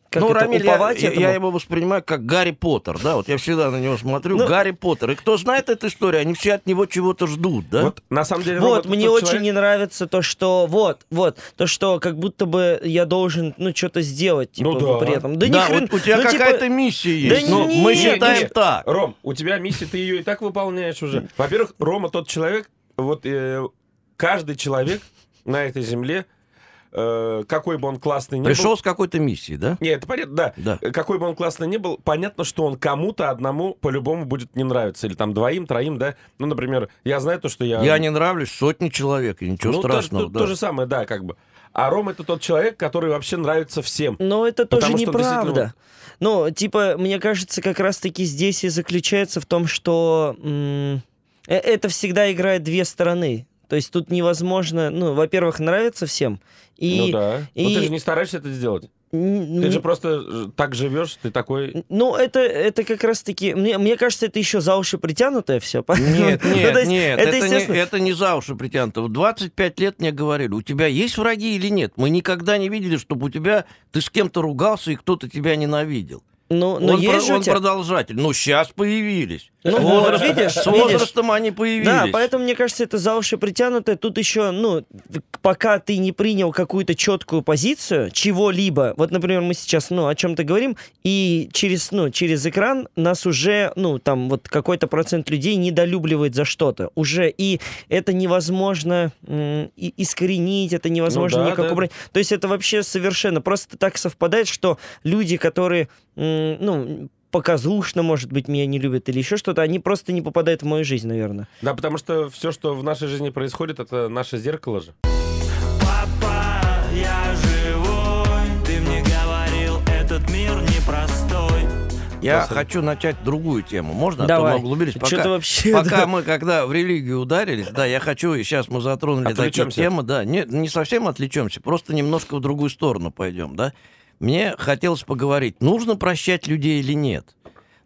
как ну, это, Рамиль, я, уповать я- этому. я его воспринимаю как Гарри Поттер, да, вот я всегда на него смотрю, Ну- Гарри Поттер. И кто знает эту историю, они все от него чего-то ждут, да? Вот на самом деле... Вот, мне очень человек- не нравится то, что вот, вот, то, что как будто бы я должен, ну, что-то сделать, типа, Ну да. при этом. Да, ни Да, хрен- вот у тебя ну, типа, какая-то миссия да есть. но мы нет, считаем нет. так. Ром, у тебя миссия, ты ее и так выполняешь уже. Во-первых, Рома тот человек, вот э, каждый человек на этой земле, э, какой бы он классный ни Пришел был... с какой-то миссией, да? Нет, это понятно, да. Да. Какой бы он классный ни был, понятно, что он кому-то одному по-любому будет не нравиться. Или там двоим, троим, да. Ну, например, я знаю то, что я... Я не нравлюсь сотни человек, и ничего ну, то- страшного. то, да. то же самое, да, как бы. А Рома это тот человек, который вообще нравится всем. Но это тоже неправда. действительно- Ну, типа, мне кажется, как раз-таки здесь и заключается в том, что м, э- это всегда играет две стороны. То есть тут невозможно, ну, во-первых, нравится всем. И, ну да. Но и- ты же не стараешься это сделать. н- Ты же просто так живешь, ты такой... Ну, это, это как раз-таки... Мне, мне кажется, это еще за уши притянутое все. Нет, Ну, нет, то есть нет, это, это, не, это не за уши притянуто. В 25 лет мне говорили, у тебя есть враги или нет? Мы никогда не видели, чтобы у тебя ты с кем-то ругался и кто-то тебя ненавидел. Ну, но он есть про- он продолжатель. Ну, сейчас появились. Ну, с, вот, возрастом, видишь, с видишь. возрастом они появились. Да, поэтому, мне кажется, это за уши притянутое. Тут еще, ну, пока ты не принял какую-то четкую позицию чего-либо, вот, например, мы сейчас, ну, о чем-то говорим, и через, ну, через экран нас уже, ну, там, вот какой-то процент людей недолюбливает за что-то уже, и это невозможно и- искоренить, это невозможно Ну да, никак да. убрать. То есть это вообще совершенно просто так совпадает, что люди, которые, ну, показушно, может быть, меня не любят или еще что-то, они просто не попадают в мою жизнь, наверное. Да, потому что все, что в нашей жизни происходит, это наше зеркало же. Папа, я живой Ты мне говорил, этот мир непростой Я Спасибо. хочу начать другую тему. Можно? А Давай. то мы углубились. Пока, Что-то вообще... пока да. мы, когда в религию ударились, да, я хочу, и сейчас мы затронули такие темы, да, не, не совсем отвлечемся, просто немножко в другую сторону пойдем, да. Мне хотелось поговорить, нужно прощать людей или нет.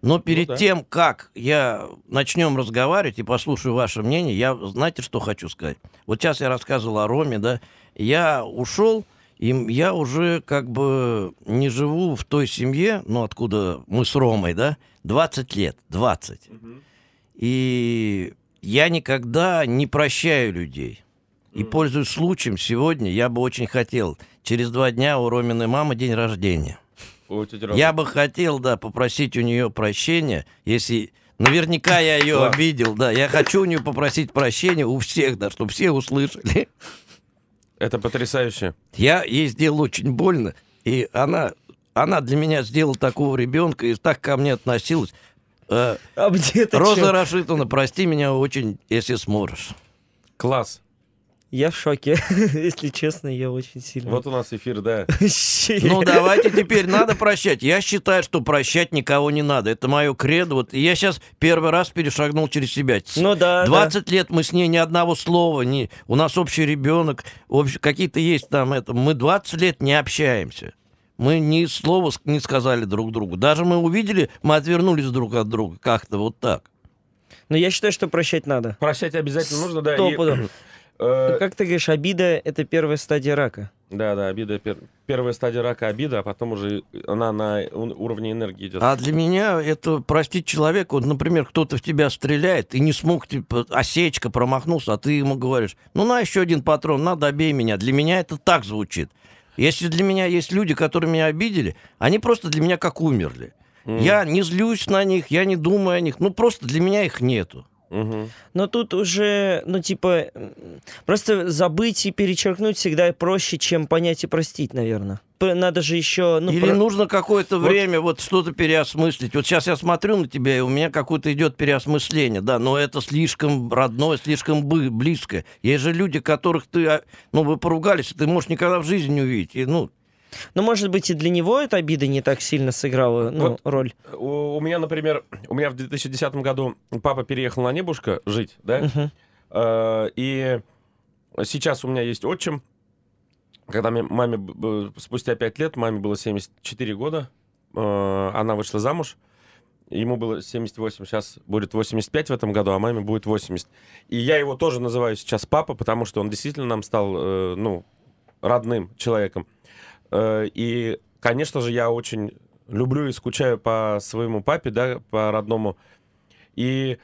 Но перед да. тем, как я начнем разговаривать и послушаю ваше мнение, я, знаете, что хочу сказать? Вот сейчас я рассказывал о Роме, да, я ушел, и я уже как бы не живу в той семье, ну, откуда мы с Ромой, да, 20 лет, 20. И я никогда не прощаю людей. И, пользуясь случаем, сегодня я бы очень хотел, через два дня у Роминой мамы день рождения. У. Я бы хотел, да, попросить у нее прощения, если... Наверняка я ее Класс. обидел, да. Я хочу у нее попросить прощения у всех, да, чтобы все услышали. Это потрясающе. Я ей сделал очень больно, и она, она для меня сделала такого ребенка и так ко мне относилась. А Роза чё? Рашитовна, прости меня очень, если сможешь. Класс. Я в шоке, если честно, я очень сильно. Вот у нас эфир, да. Ну, давайте теперь надо прощать. Я считаю, что прощать никого не надо. Это мое кредо. Вот я сейчас первый раз перешагнул через себя. Ну да, 20 лет мы с ней ни одного слова, ни... у нас общий ребенок, общ- какие-то есть там это. Мы 20 лет не общаемся. Мы ни слова не сказали друг другу. Даже мы увидели, мы отвернулись друг от друга. Как-то вот так. да. Но я считаю, что прощать надо. Прощать обязательно нужно, да. И. э, Как ты говоришь, обида — это первая стадия рака. Да, да, обида. пер- Первая стадия рака обида, а потом уже она на уровне энергии идет. А для меня это простить человека, вот, например, кто-то в тебя стреляет и не смог, типа, осечка, промахнулся, а ты ему говоришь, ну, на еще один патрон, надо, добей меня. Для меня это так звучит. Если для меня есть люди, которые меня обидели, они просто для меня как умерли. Я не злюсь на них, я не думаю о них, ну, просто для меня их нету. Мгм. Но тут уже, ну, типа, просто забыть и перечеркнуть всегда проще, чем понять и простить, наверное. Надо же еще... Ну, Или про- нужно какое-то Вот- время вот что-то переосмыслить. Вот сейчас я смотрю на тебя, и у меня какое-то идет переосмысление, да, но это слишком родное, слишком близкое. Есть же люди, которых ты, а, ну, вы поругались, ты можешь никогда в жизни не увидеть. И, ну, Ну, может быть, и для него эта обида не так сильно сыграла ну, Вот. роль. У, у меня, например, у меня в 2010 году папа переехал на Небушка жить, да? Мгм. Э, И сейчас у меня есть отчим. Когда мне- маме спустя 5 лет, маме было 74 года, э, она вышла замуж. Ему было 78, сейчас будет 85 в этом году, а маме будет 80. И я его тоже называю сейчас папа, потому что он действительно нам стал, э, ну, родным человеком. Э, И конечно же, я очень люблю и скучаю по своему папе, да, по родному. И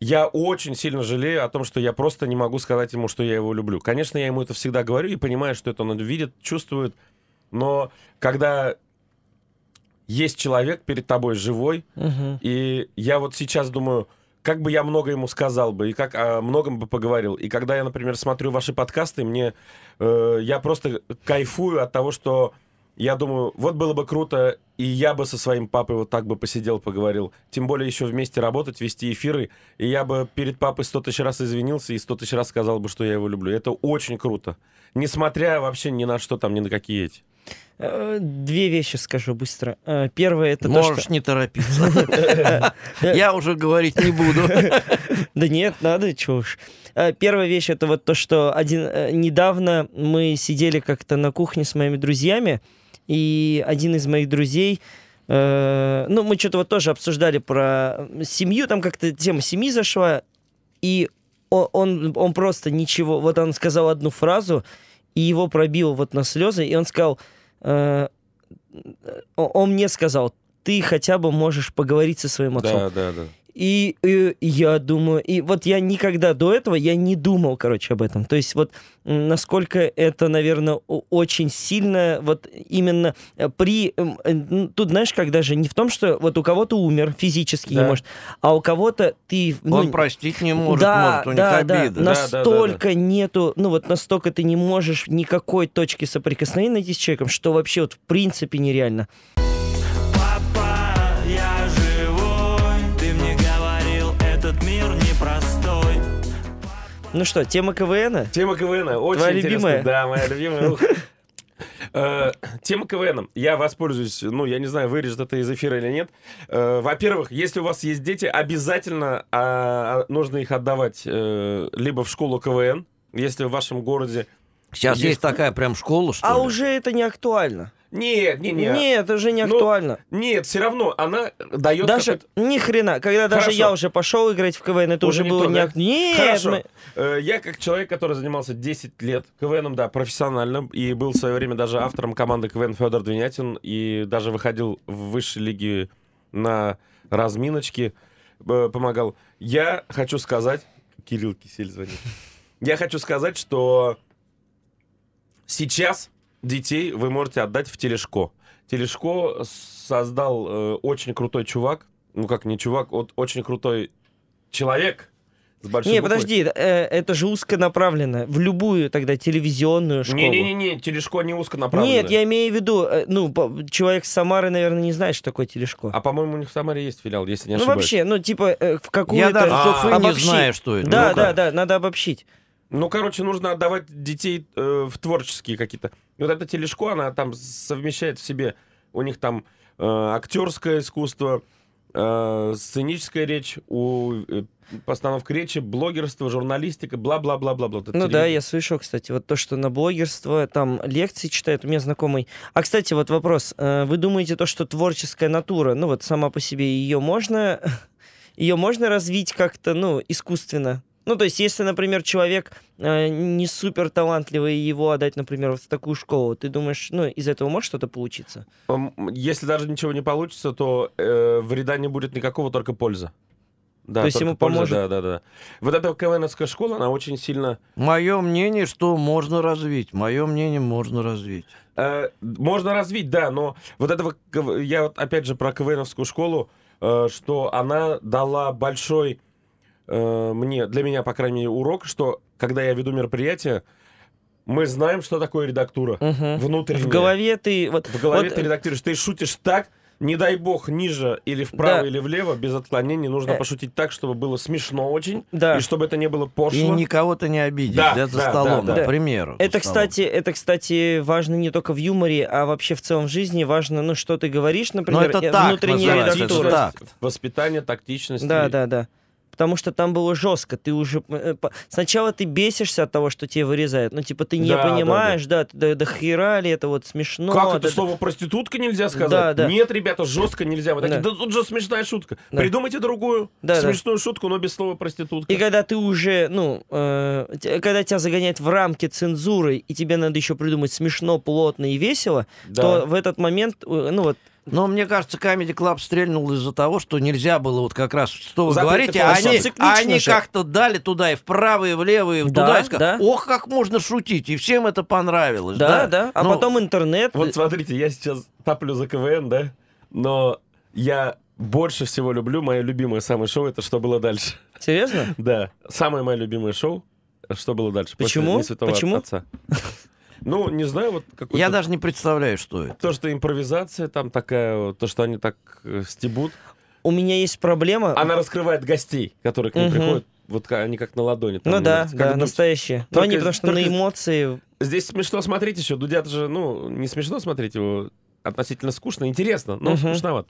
я очень сильно жалею о том, что я просто не могу сказать ему, что я его люблю. Конечно, я ему это всегда говорю и понимаю, что это он видит, чувствует. Но когда есть человек перед тобой живой, Мгм. и я вот сейчас думаю, как бы я много ему сказал бы, и как о многом бы поговорил. И когда я, например, смотрю ваши подкасты, мне э, я просто кайфую от того, что я думаю, вот было бы круто, и я бы со своим папой вот так бы посидел, поговорил. Тем более еще вместе работать, вести эфиры. И я бы перед папой сто тысяч раз извинился и сто тысяч раз сказал бы, что я его люблю. Это очень круто. Несмотря вообще ни на что там, ни на какие эти. Э, Две вещи скажу быстро. Э, Первое это то, Можешь что... не торопиться. Я уже говорить не буду. Да нет, надо, чего уж. Э, Первая вещь это вот то, что один недавно мы сидели как-то на кухне с моими друзьями, и один из моих друзей, ну, мы что-то вот тоже обсуждали про семью, там как-то тема семьи зашла, и о- он, он просто ничего, вот он сказал одну фразу, и его пробило вот на слезы, и он сказал, э, о- он мне сказал, ты хотя бы можешь поговорить со своим отцом. Да, да, да. И, и я думаю, и вот я никогда до этого я не думал, короче, об этом. То есть вот насколько это, наверное, очень сильно вот именно э, при... э, н- Тут, знаешь, как даже не в том, что вот у кого-то умер физически не Да. может, а у кого-то ты... ну, Он простить не может, да, может, у них да, да, обида. да, да, настолько нету, ну вот настолько ты не можешь никакой точки соприкосновения найти с человеком, что вообще вот в принципе нереально. Ну что, тема КВНа? Тема КВН очень Твоя интересная. любимая? Да, моя любимая. Э, Тема КВН. Я воспользуюсь, ну, я не знаю, вырежет это из эфира или нет. Э, Во-первых, если у вас есть дети, обязательно а, нужно их отдавать э, либо в школу КВН, если в вашем городе... Сейчас Есть- такая прям школа, что А уже это не актуально. Нет, не, не. Нет, это уже не Ну, актуально. Нет, все равно она дает Даже ни хрена, когда даже Хорошо. я уже пошел играть в КВН, это Уже уже, не было то, не да? ак- Нет, Хорошо. мы- Э, Я как человек, который занимался 10 лет КВНом, да, профессионально, и был в свое время даже автором команды КВН Федор Двинятин, и даже выходил в высшей лиге на разминочки, э, помогал. Я хочу сказать... Кирилл Кисель звонит. Я хочу сказать, что сейчас детей вы можете отдать в Телешко. Телешко создал э, очень крутой чувак, ну как не чувак, вот очень крутой человек с большой Не, буквы. подожди, э, это же узконаправленно. В любую тогда телевизионную школу. Не-не-не, телешко не узконаправленное. Нет, я имею в виду, э, ну, по- человек с Самары, наверное, не знает, что такое телешко. А по-моему, у них в Самаре есть филиал, если не ну, ошибаюсь. вообще, ну, типа, э, в какую-то... Я даже А, не знаю, что это. Да, да, да, надо обобщить. Ну, короче, нужно отдавать детей э, в творческие какие-то. И Вот эта телешко, она там совмещает в себе, у них там э, актерское искусство, э, сценическая речь, у э, постановка речи, блогерство, журналистика, бла-бла-бла-бла-бла. Ну да, телевидение. я слышал, кстати, вот то, что на блогерство, там лекции читают, у меня знакомый. А, кстати, вот вопрос. э, Вы думаете, то, что творческая натура, ну вот сама по себе, ее можно, ее можно развить как-то, ну, искусственно? Ну, то есть, если, например, человек э, не супер талантливый, его отдать, например, вот в такую школу, ты думаешь, ну, из этого может что-то получиться? Если даже ничего не получится, то э, вреда не будет никакого, только польза. Да, То есть ему польза, поможет? Да, да, да. Вот эта КВНовская школа, она очень сильно... Мое мнение, что можно развить. Мое мнение, можно развить. Э, можно развить, да, но вот этого... Я вот опять же про КВНовскую школу, э, что она дала большой э, мне, для меня, по крайней мере, урок, что когда я веду мероприятие, мы знаем, что такое редактура. Мгм. Внутренняя. В голове ты... Вот, В голове вот, ты редактируешь, ты шутишь так, не дай бог, ниже или вправо, Да. или влево, без отклонений. Нужно Э. пошутить так, чтобы было смешно очень, Да. и чтобы это не было пошло. И никого-то не обидеть, Да, да, за да, столом, да, да. к примеру. за Это, столом. кстати, это, кстати, важно не только в юморе, а вообще в целом в жизни. Важно, ну, что ты говоришь, например, это э, так внутренняя редактура. Воспитание, тактичность. Да, и- да, да. Потому что там было жестко. Ты уже э, по- сначала ты бесишься от того, что тебе вырезают, ну типа ты не Да, да, понимаешь, да, ты- да, да хера ли это вот смешно. Как это да- слово проститутка нельзя сказать? Да, да. Нет, ребята, жестко нельзя. Вы такие, Да. да тут же смешная шутка. Да. Придумайте другую Да, да. смешную шутку, но без слова проститутка. И когда ты уже, ну, э, когда тебя загоняют в рамки цензуры, и тебе надо еще придумать смешно, плотно и весело, Да. то в этот момент, э, ну вот, Но мне кажется, Comedy Club стрельнул из-за того, что нельзя было вот как раз, что вы говорите, они, они как-то дали туда и вправо, и влево, и Да, туда, и ска- да. Ох, как можно шутить, и всем это понравилось. да, Да, да, а Ну, потом интернет. Вот смотрите, я сейчас таплю за КВН, да? Но я больше всего люблю, мое любимое самое шоу, это «Что было дальше». Серьезно? Да, самое мое любимое шоу, «Что было дальше». после Почему? «Не святого Почему? Отца. Ну, не знаю, вот какой-то... Я даже не представляю, что это. То, что импровизация там такая, то, что они так э, стебут. У меня есть проблема. Она раскрывает гостей, которые к ним Мгм. приходят. Вот они как на ладони. там ну да. Как да, бы настоящие. Но только- они потому что только- на эмоции. Здесь смешно смотреть еще. Дудя же, ну, не смешно смотреть его. Относительно скучно. Интересно, но Мгм. скучновато.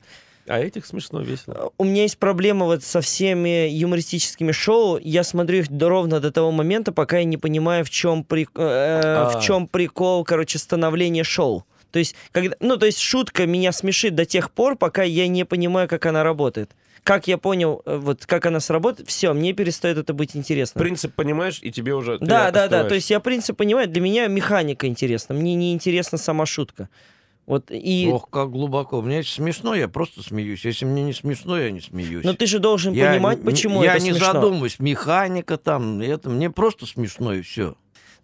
А этих смешно, весело. У меня есть проблема вот со всеми юмористическими шоу. Я смотрю их до- ровно до того момента, пока я не понимаю, в чем, при- э, А. в чем прикол, короче, становления шоу. То есть, когда, ну, то есть шутка меня смешит до тех пор, пока я не понимаю, как она работает. Как я понял, э, вот как она сработает, все, мне перестает это быть интересно. Принцип понимаешь, и тебе уже... Да, да, да. То есть я принцип понимаю, для меня механика интересна. Мне не интересна сама шутка. Вот и. Ох, как глубоко. Мне смешно, я просто смеюсь. Если мне не смешно, я не смеюсь. Но ты же должен Я понимать, почему я это не смешно. задумываюсь. Механика там, это мне просто смешно и все.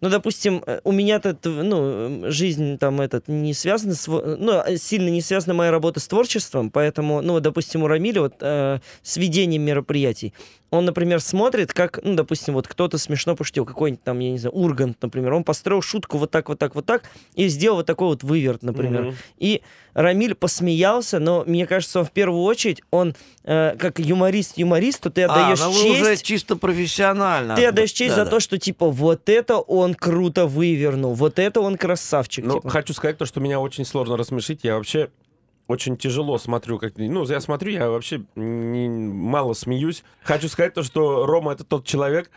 Ну, допустим, э, у меня-то, ну, жизнь там этот не связана с... Ну, э, сильно не связана моя работа с творчеством, поэтому, ну, допустим, у Рамиля вот э, с ведением мероприятий. Он, например, смотрит, как, ну, допустим, вот кто-то смешно пошутил, какой-нибудь там, я не знаю, Ургант, например, он построил шутку вот так, вот так, вот так, и сделал вот такой вот выверт, например. Мгм. И Рамиль посмеялся, но мне кажется, он в первую очередь, он э, как юморист юмористу, ты отдаешь а, ну вы честь... уже чисто профессионально. Ты отдаешь честь за Да-да. то, что типа вот это он круто вывернул, вот это он красавчик. Ну, типа. хочу сказать то, что меня очень сложно рассмешить. Я вообще очень тяжело смотрю, как... Ну, я смотрю, я вообще не- мало смеюсь. Хочу сказать то, что Рома — это тот человек,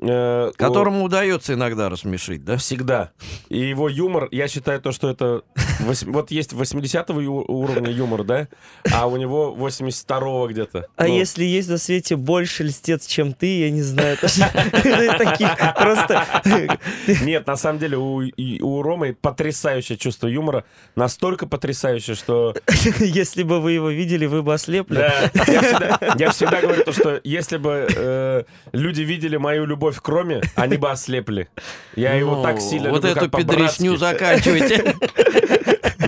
э, Которому удается иногда рассмешить, да? Всегда. И его юмор, я считаю то, что это... вось- Вот есть 80-го ю- уровня юмор, да? А у него 82-го где-то. А Ну, если есть на свете больше льстец, чем ты, я не знаю. просто... Нет, на самом деле у, Ромы потрясающее чувство юмора. Настолько потрясающее, что... Если бы вы его видели, вы бы ослепли. Я, всегда, говорю то, что если бы э, люди видели мою любовь к Роме, они бы ослепли. Я его Ну, так сильно Вот эту педресню заканчивайте.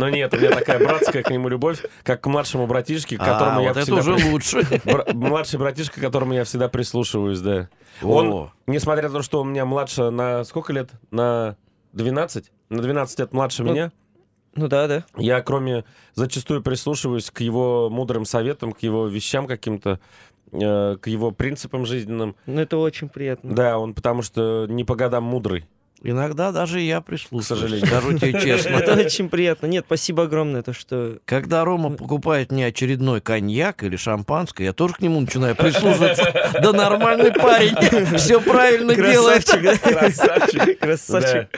Но нет, у меня такая братская к нему любовь, как к младшему братишке, к которому А, я вот это всегда уже при- лучше. Бра- младший братишка, к которому я всегда прислушиваюсь, да. Он, О. несмотря на то, что он меня младше на сколько лет? На 12? На 12 лет младше Ну, меня. Ну да, да. Я, кроме, зачастую прислушиваюсь к его мудрым советам, к его вещам каким-то, э, к его принципам жизненным. Ну это очень приятно. Да, он потому что не по годам мудрый. Иногда даже я прислушиваюсь, К сожалению. скажу тебе честно. Это очень приятно. Нет, спасибо огромное, то что... Когда Рома покупает мне очередной коньяк или шампанское, я тоже к нему начинаю прислушиваться. Да нормальный парень, все правильно делает. Красавчик? Красавчик. Красавчик.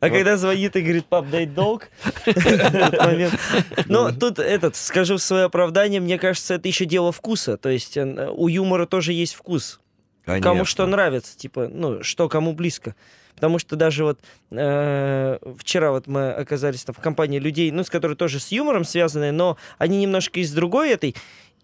А когда звонит и говорит, пап, дай долг. Но тут этот, скажу в свое оправдание, мне кажется, это еще дело вкуса. То есть э, у юмора тоже есть вкус. Кому что нравится, типа, ну, что кому близко. Потому что даже вот э, вчера вот мы оказались там в компании людей, ну, с которыми тоже с юмором связаны, но они немножко из другой этой.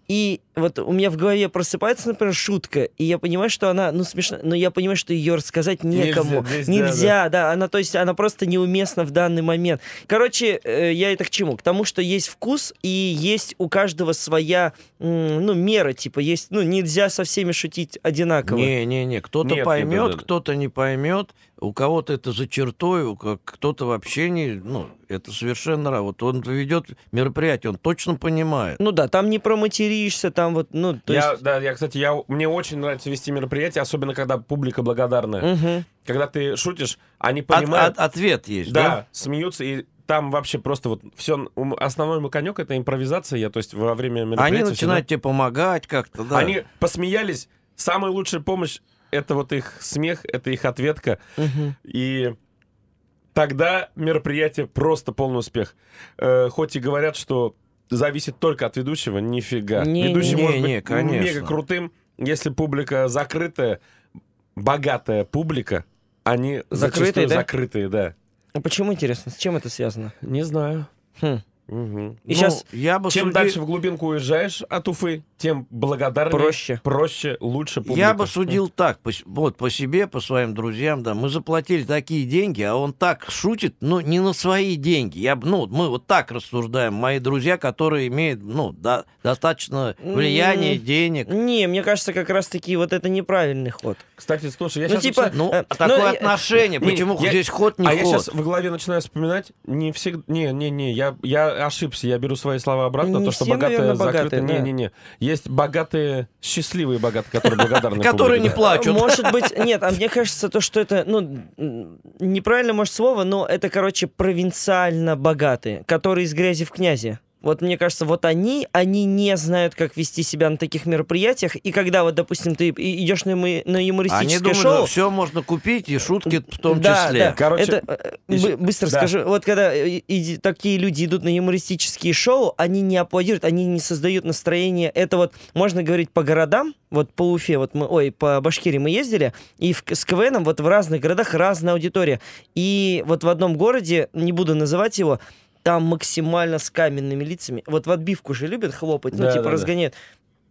И вот у меня в голове просыпается, например, шутка, и я понимаю, что она, ну, смешно, но я понимаю, что ее рассказать некому. Нельзя, да, Нельзя, да, она, то есть, она просто неуместна в данный момент. Короче, э, я это к чему? К тому, что есть вкус, и есть у каждого своя, м, ну, мера, типа, есть, ну, нельзя со всеми шутить одинаково. Не-не-не, кто-то Нет, поймет, да, да. кто-то не поймет, у кого-то это за чертой, у кто-то вообще не, ну, это совершенно, вот он ведет мероприятие, он точно понимает. Ну да, там не проматеришься, там вот, ну, то я, есть... да, я, кстати, я, мне очень нравится вести мероприятия, особенно когда публика благодарная. Мгм. Когда ты шутишь, они От- понимают, от- ответ есть, да, да? смеются, и там вообще просто вот все, основной мой конек это импровизация, я, то есть во время мероприятия Они всегда- начинают тебе помогать как-то, да. Они посмеялись, самая лучшая помощь — это вот их смех, это их ответка. Мгм. И тогда мероприятие просто полный успех. Э, хоть и говорят, что зависит только от ведущего, нифига. Не, Ведущий не, может не, быть конечно. мега крутым, если публика закрытая, богатая публика, они Закрытые, зачастую да? закрытые, да. А почему, интересно, с чем это связано? Не знаю. Хм. Мгм. И Ну, сейчас я бы Чем суди- дальше в глубинку уезжаешь от Уфы, тем благодарнее, Проще. проще, лучше публика. Я бы судил так, по, вот по себе, по своим друзьям, да, мы заплатили такие деньги, а он так шутит, ну, не на свои деньги. Я, ну, мы вот так рассуждаем, мои друзья, которые имеют, ну, да, достаточно влияния, М, денег. Не, мне кажется, как раз-таки вот это неправильный ход. Кстати, слушай, я Ну, сейчас типа, Ну, Э, такое ну, отношение, не, почему я- здесь ход, не а я ход? сейчас в голове начинаю вспоминать, не всегда... Не, не, не, я, я ошибся, я беру свои слова обратно, Не то, что все, богатые наверное, закрыты. богатые. Не, не, не. Есть богатые, счастливые богатые, которые благодарны Которые не плачут. Может быть, нет, а мне кажется, то, что это, ну, неправильно, может, слово, но это, короче, провинциально богатые, которые из грязи в князи. Вот мне кажется, вот они, они не знают, как вести себя на таких мероприятиях. И когда вот, допустим, ты и- идешь на, юмы- на Они юмористическое думают, шоу, все можно купить, и шутки в том да, числе. Да, Короче, это, э, еще- бы- быстро да. скажу. Вот когда э, иди- такие люди идут на юмористические шоу, они не аплодируют, они не создают настроение. Это вот можно говорить по городам, вот по Уфе, вот мы, ой, по Башкирии мы ездили, и в, с КВНом вот в разных городах разная аудитория. И вот в одном городе, не буду называть его, там максимально с каменными лицами. Вот в отбивку же любят хлопать, ну, Да, типа да, да. разгоняют.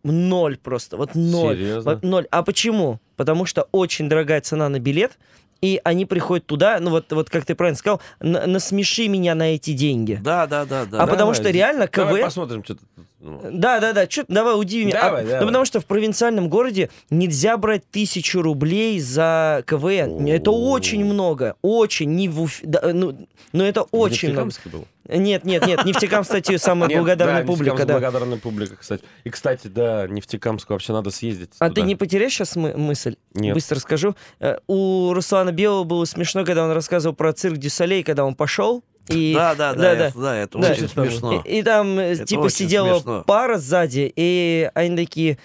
Ноль просто, вот ноль. Серьезно? Вот ноль. А почему? Потому что очень дорогая цена на билет, и они приходят туда, ну вот, вот как ты правильно сказал, на- насмеши меня на эти деньги. Да, да, да, да. а потому что реально Давай КВН... посмотрим, что тут. ну. Да, да, да, что давай удиви меня. Давай, А, давай. Ну, потому что в провинциальном городе нельзя брать тысячу рублей за КВН. Это О. очень много. Очень. Не в Уфе- да, ну, ну, это В очень много. Был? Нет, нет, нет. Нефтекам, кстати, самая Нет, благодарная да, публика, да. благодарная публика, кстати. И, кстати, да, Нефтекамск вообще надо съездить. А туда. ты не потеряешь сейчас мысль? Нет. Быстро скажу. Э, У Руслана Белого было смешно, когда он рассказывал про цирк Дю Солей, когда он пошел. И, Да, да, да, да, да. это, да, это Да. очень смешно. И, и там, э, Это типа, сидела смешно. пара сзади, и они такие,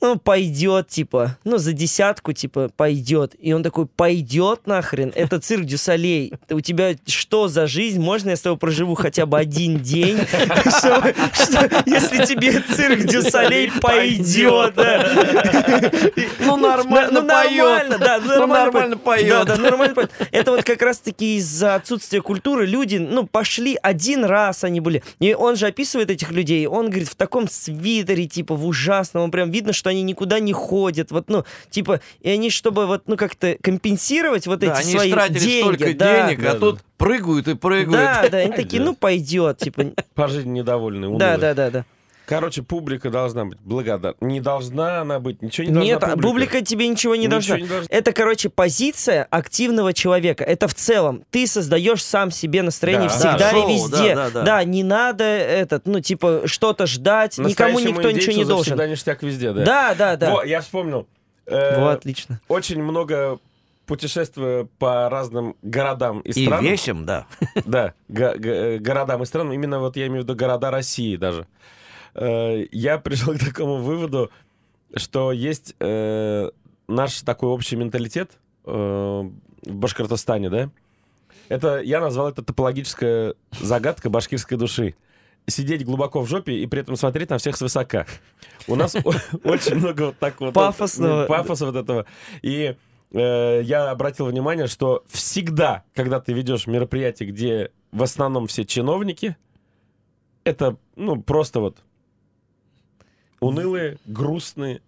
ну, пойдет, типа, ну, за десятку, типа, пойдет. И он такой, пойдет нахрен, это цирк Дю Солей. У тебя что за жизнь? Можно я с тобой проживу хотя бы один день? Если тебе цирк Дюсалей пойдет, да. Ну, нормально Ну, поет. да, ну, Ну, нормально, поет. Да, да, нормально поет. Это вот как раз-таки из-за отсутствия культуры люди, ну, пошли один раз они были. И он же описывает этих людей, он говорит, в таком свитере, типа, в ужасном, он прям видно, что они никуда не ходят, вот, ну, типа, и они, чтобы вот, ну, как-то компенсировать вот Да, эти они свои деньги. столько да. денег, Да, а да. тут прыгают и прыгают. Да, да, они такие, Да. ну, пойдет, типа, По жизни недовольны, унылые. да, да, да, да. Короче, публика должна быть благодарна. Не должна она быть, ничего не должна Нет, а публика тебе ничего не Ничего должна. не должна. Это, короче, позиция активного человека. Это в целом. Ты создаешь сам себе настроение Да. всегда Да, и шоу, везде. да, да, да. не надо этот, ну, типа, что-то ждать. Никому никто ничего не должен. завсегда ништяк везде, да. Да, да, да. Во, я вспомнил. Э, Вот, отлично. Очень много путешествия по разным городам и И странам. весим, да. Да, го- го- городам и странам. Именно вот я имею в виду города России даже. Э, Я пришел к такому выводу, что есть э, наш такой общий менталитет э, в Башкортостане, да? Это, я назвал это топологическая загадка башкирской души. Сидеть глубоко в жопе и при этом смотреть на всех свысока. У нас очень много вот так вот... Пафосного. Пафоса вот этого. И я обратил внимание, что всегда, когда ты ведешь мероприятие, где в основном все чиновники, это, ну, просто вот унылые, грустные,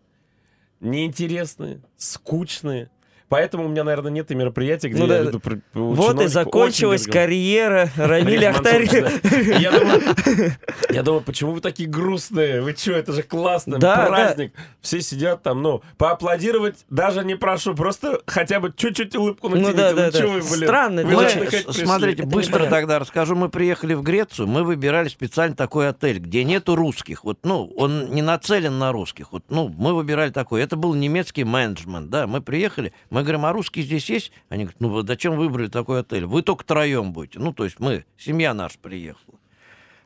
неинтересные, скучные. Поэтому у меня, наверное, нет и мероприятия, где Ну я да. веду Вот и закончилась карьера Рамиля Олег Ахтари. Мансурович, да. И Я думаю, почему вы такие грустные? Вы что, это же классно, праздник. Все сидят там, ну, поаплодировать даже не прошу, просто хотя бы чуть-чуть улыбку Ну натяните. да, да? Странно, пришли. смотрите, быстро тогда расскажу. Мы приехали в Грецию, мы выбирали специально такой отель, где нету русских. Вот, ну, он не нацелен на русских. Вот, ну, мы выбирали такой. Это был немецкий менеджмент, да. Мы приехали, мы говорим, а русские здесь есть? Они говорят, ну, зачем выбрали такой отель? Вы только троем будете. Ну, то есть мы, семья наша приехала.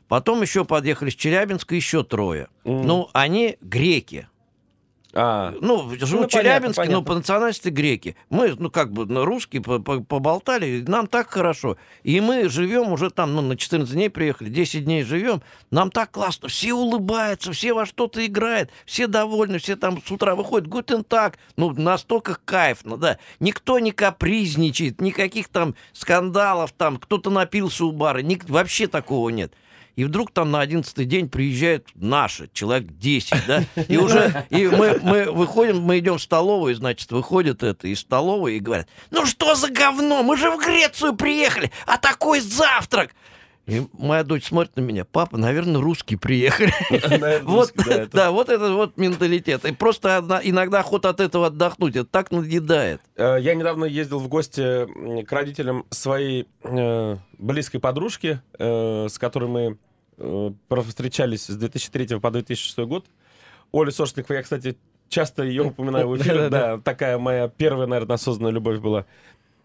Потом еще подъехали с Челябинска еще трое. Мгм. Ну, они греки. А, Ну, живут Ну, в Челябинске, понятно, но по национальности греки. Мы, ну, как бы, ну, русские по- по- поболтали, нам так хорошо. И мы живем уже там, ну, на 14 дней приехали, 10 дней живем, нам так классно, все улыбаются, все во что-то играют, все довольны, все там с утра выходят, гутен так, ну, настолько кайфно, да. Никто не капризничает, никаких там скандалов, там, кто-то напился у бара, ник- вообще такого нет. И вдруг там на одиннадцатый день приезжают наши, человек 10, да, и уже, и мы, мы выходим, мы идем в столовую, значит, выходят это из столовой и говорят, ну что за говно, мы же в Грецию приехали, а такой завтрак. И моя дочь смотрит на меня, папа, наверное, русские приехали. Вот, да, вот это вот менталитет. И просто иногда охота от этого отдохнуть, это так надъедает. Э, Я недавно ездил в гости к родителям своей э, близкой подружки, э, с которой мы встречались с 2003 по 2006 год. Оля Сошникова, я, кстати, часто ее упоминаю в эфире. Да, такая моя первая, наверное, осознанная любовь была.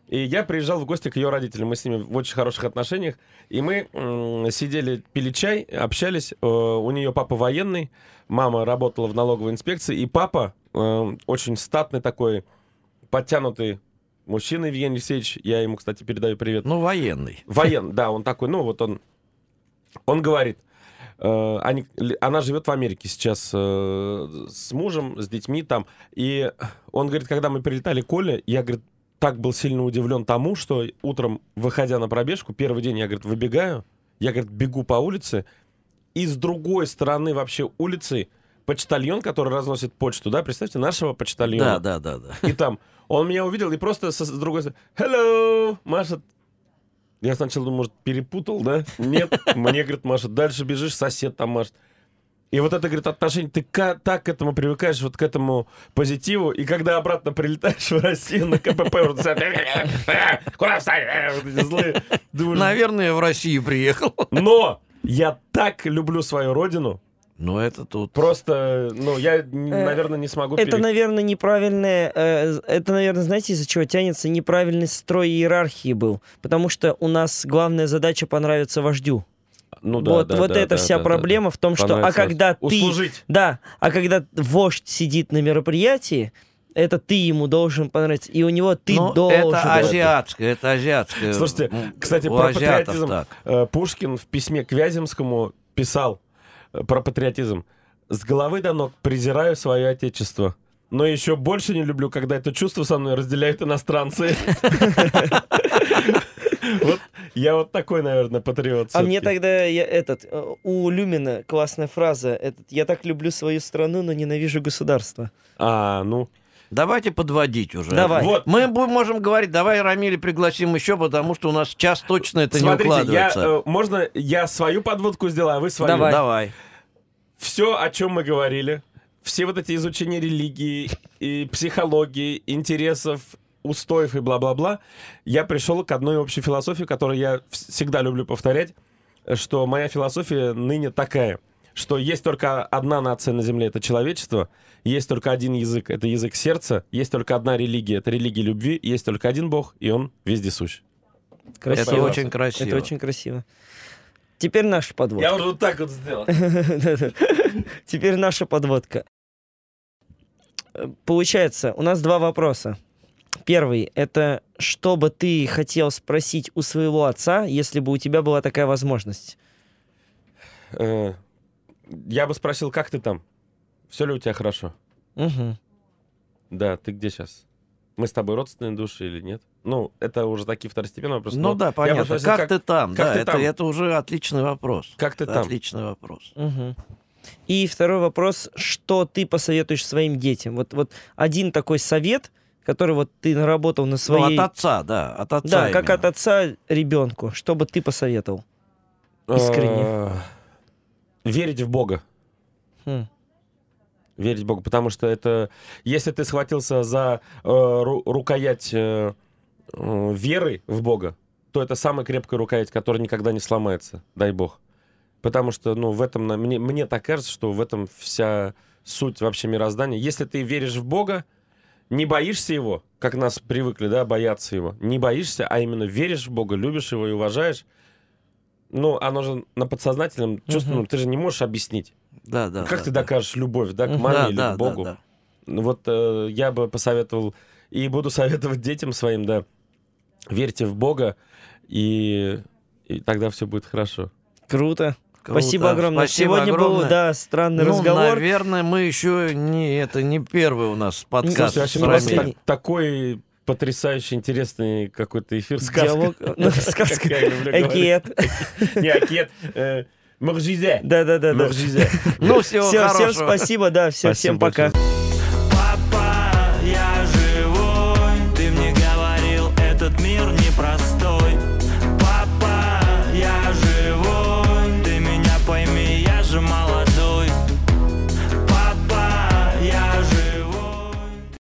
И я приезжал в гости к ее родителям. Мы с ними в очень хороших отношениях. И мы м, сидели, пили чай, общались. Э, У нее папа военный, мама работала в налоговой инспекции. И папа э, очень статный такой, подтянутый мужчина Евгений Алексеевич. Я ему, кстати, передаю привет. Ну, военный. Воен, да, он такой, ну вот он, он говорит, э, они, она живет в Америке сейчас э, с мужем, с детьми там, и он говорит, когда мы прилетали к Оле, я, говорит, так был сильно удивлен тому, что утром, выходя на пробежку, первый день я, говорит, выбегаю, я, говорит, бегу по улице, и с другой стороны вообще улицы почтальон, который разносит почту, да, представьте, нашего почтальона. Да, да, да, да. И там он меня увидел и просто со- с другой стороны «Hello!» машет. Я сначала думал, может, перепутал, да? Нет, мне, говорит, машет. Дальше бежишь, сосед там машет. И вот это, говорит, отношение, ты ка- так к этому привыкаешь, вот к этому позитиву, и когда обратно прилетаешь в Россию на КПП, вот куда встать, вот эти злые, думаешь, Наверное, в Россию приехал. но я так люблю свою родину, Ну, это тут... просто, ну, я, наверное, не смогу Это, наверное, неправильное... э, Это, наверное, знаете, из-за чего тянется неправильный строй иерархии был. Потому что у нас главная задача понравиться вождю. Ну да, вот да, вот да, это да, вся да, да. проблема в том, что... А когда ты... Услужить. Да, а когда вождь сидит на мероприятии, это ты ему должен понравиться, и у него ты Ну, должен... это азиатское, это азиатское. Слушайте, кстати, у про патриотизм. так. Э, Пушкин в письме к Вяземскому писал э, про патриотизм. «С головы до ног презираю свое отечество, но еще больше не люблю, когда это чувство со мной разделяют иностранцы». Вот я вот такой, наверное, патриот. А мне тогда я, этот э, у Люмина классная фраза. Этот, я так люблю свою страну, но ненавижу государство. А, ну... Давайте подводить уже. Давай. Вот. Мы можем говорить, давай Рамиля пригласим еще, потому что у нас час точно это Смотрите, не я, укладывается. э, можно я свою подводку сделаю, а вы свою? Давай. Давай. все, о чем мы говорили, все вот эти изучения религии и психологии, интересов, устоев и бла-бла-бла, я пришел к одной общей философии, которую я вс- всегда люблю повторять, что моя философия ныне такая, что есть только одна нация на Земле, это человечество, есть только один язык, это язык сердца, есть только одна религия, это религия любви, есть только один Бог, и он вездесущ. Красиво. Это очень красиво. Это очень красиво. Теперь наша подводка. Я уже вот так вот сделал. Теперь наша подводка. Э, Получается, у нас два вопроса. Первый — это что бы ты хотел спросить у своего отца, если бы у тебя была такая возможность? Э, Я бы спросил, как ты там? Все ли у тебя хорошо? Мгм. Да, ты где сейчас? Мы с тобой родственные души или нет? Ну, это уже такие второстепенные вопросы. Ну да, понятно. спросил, как, ты там? как да, ты это, там? это уже отличный вопрос. Как ты Это там? Отличный вопрос. Мгм. И второй вопрос, что ты посоветуешь своим детям? Вот, вот один такой совет, который вот ты наработал на своей... Ну, от отца, да, от отца Да, как именно. от отца ребенку. Что бы ты посоветовал? искренне. Э, Верить в Бога. Хм. Верить в Бога, потому что это... Если ты схватился за э, ру- рукоять э, э, веры в Бога, то это самая крепкая рукоять, которая никогда не сломается, дай Бог. Потому что, ну, в этом... Мне, мне так кажется, что в этом вся суть вообще мироздания. Если ты веришь в Бога, не боишься его, как нас привыкли, да, бояться его, не боишься, а именно веришь в Бога, любишь его и уважаешь, ну, оно же на подсознательном чувстве, Мгм. ну, ты же не можешь объяснить. Да, да. как да, ты да. докажешь любовь, да, к маме Да, или да, к Богу? да, да. Ну Вот э, я бы посоветовал и буду советовать детям своим, да, верьте в Бога, и, и тогда все будет хорошо. Круто. Круто. Спасибо огромное. Спасибо Сегодня был, огромное. да, странный ну, разговор. наверное, мы еще не это не первый у нас подкаст. Слушай, Вообще, с мне кажется, вами. так- такой потрясающе интересный какой-то эфир сказка. Диалог, ну, сказка. Говорить. Экиет. Не, Акет. э, Моржизе. Да-да-да. да. Моржизе. Ну, всего Все, хорошего. всем спасибо, да, все, Спасибо всем пока. большое. Папа, я живой Ты мне говорил, этот мир непростой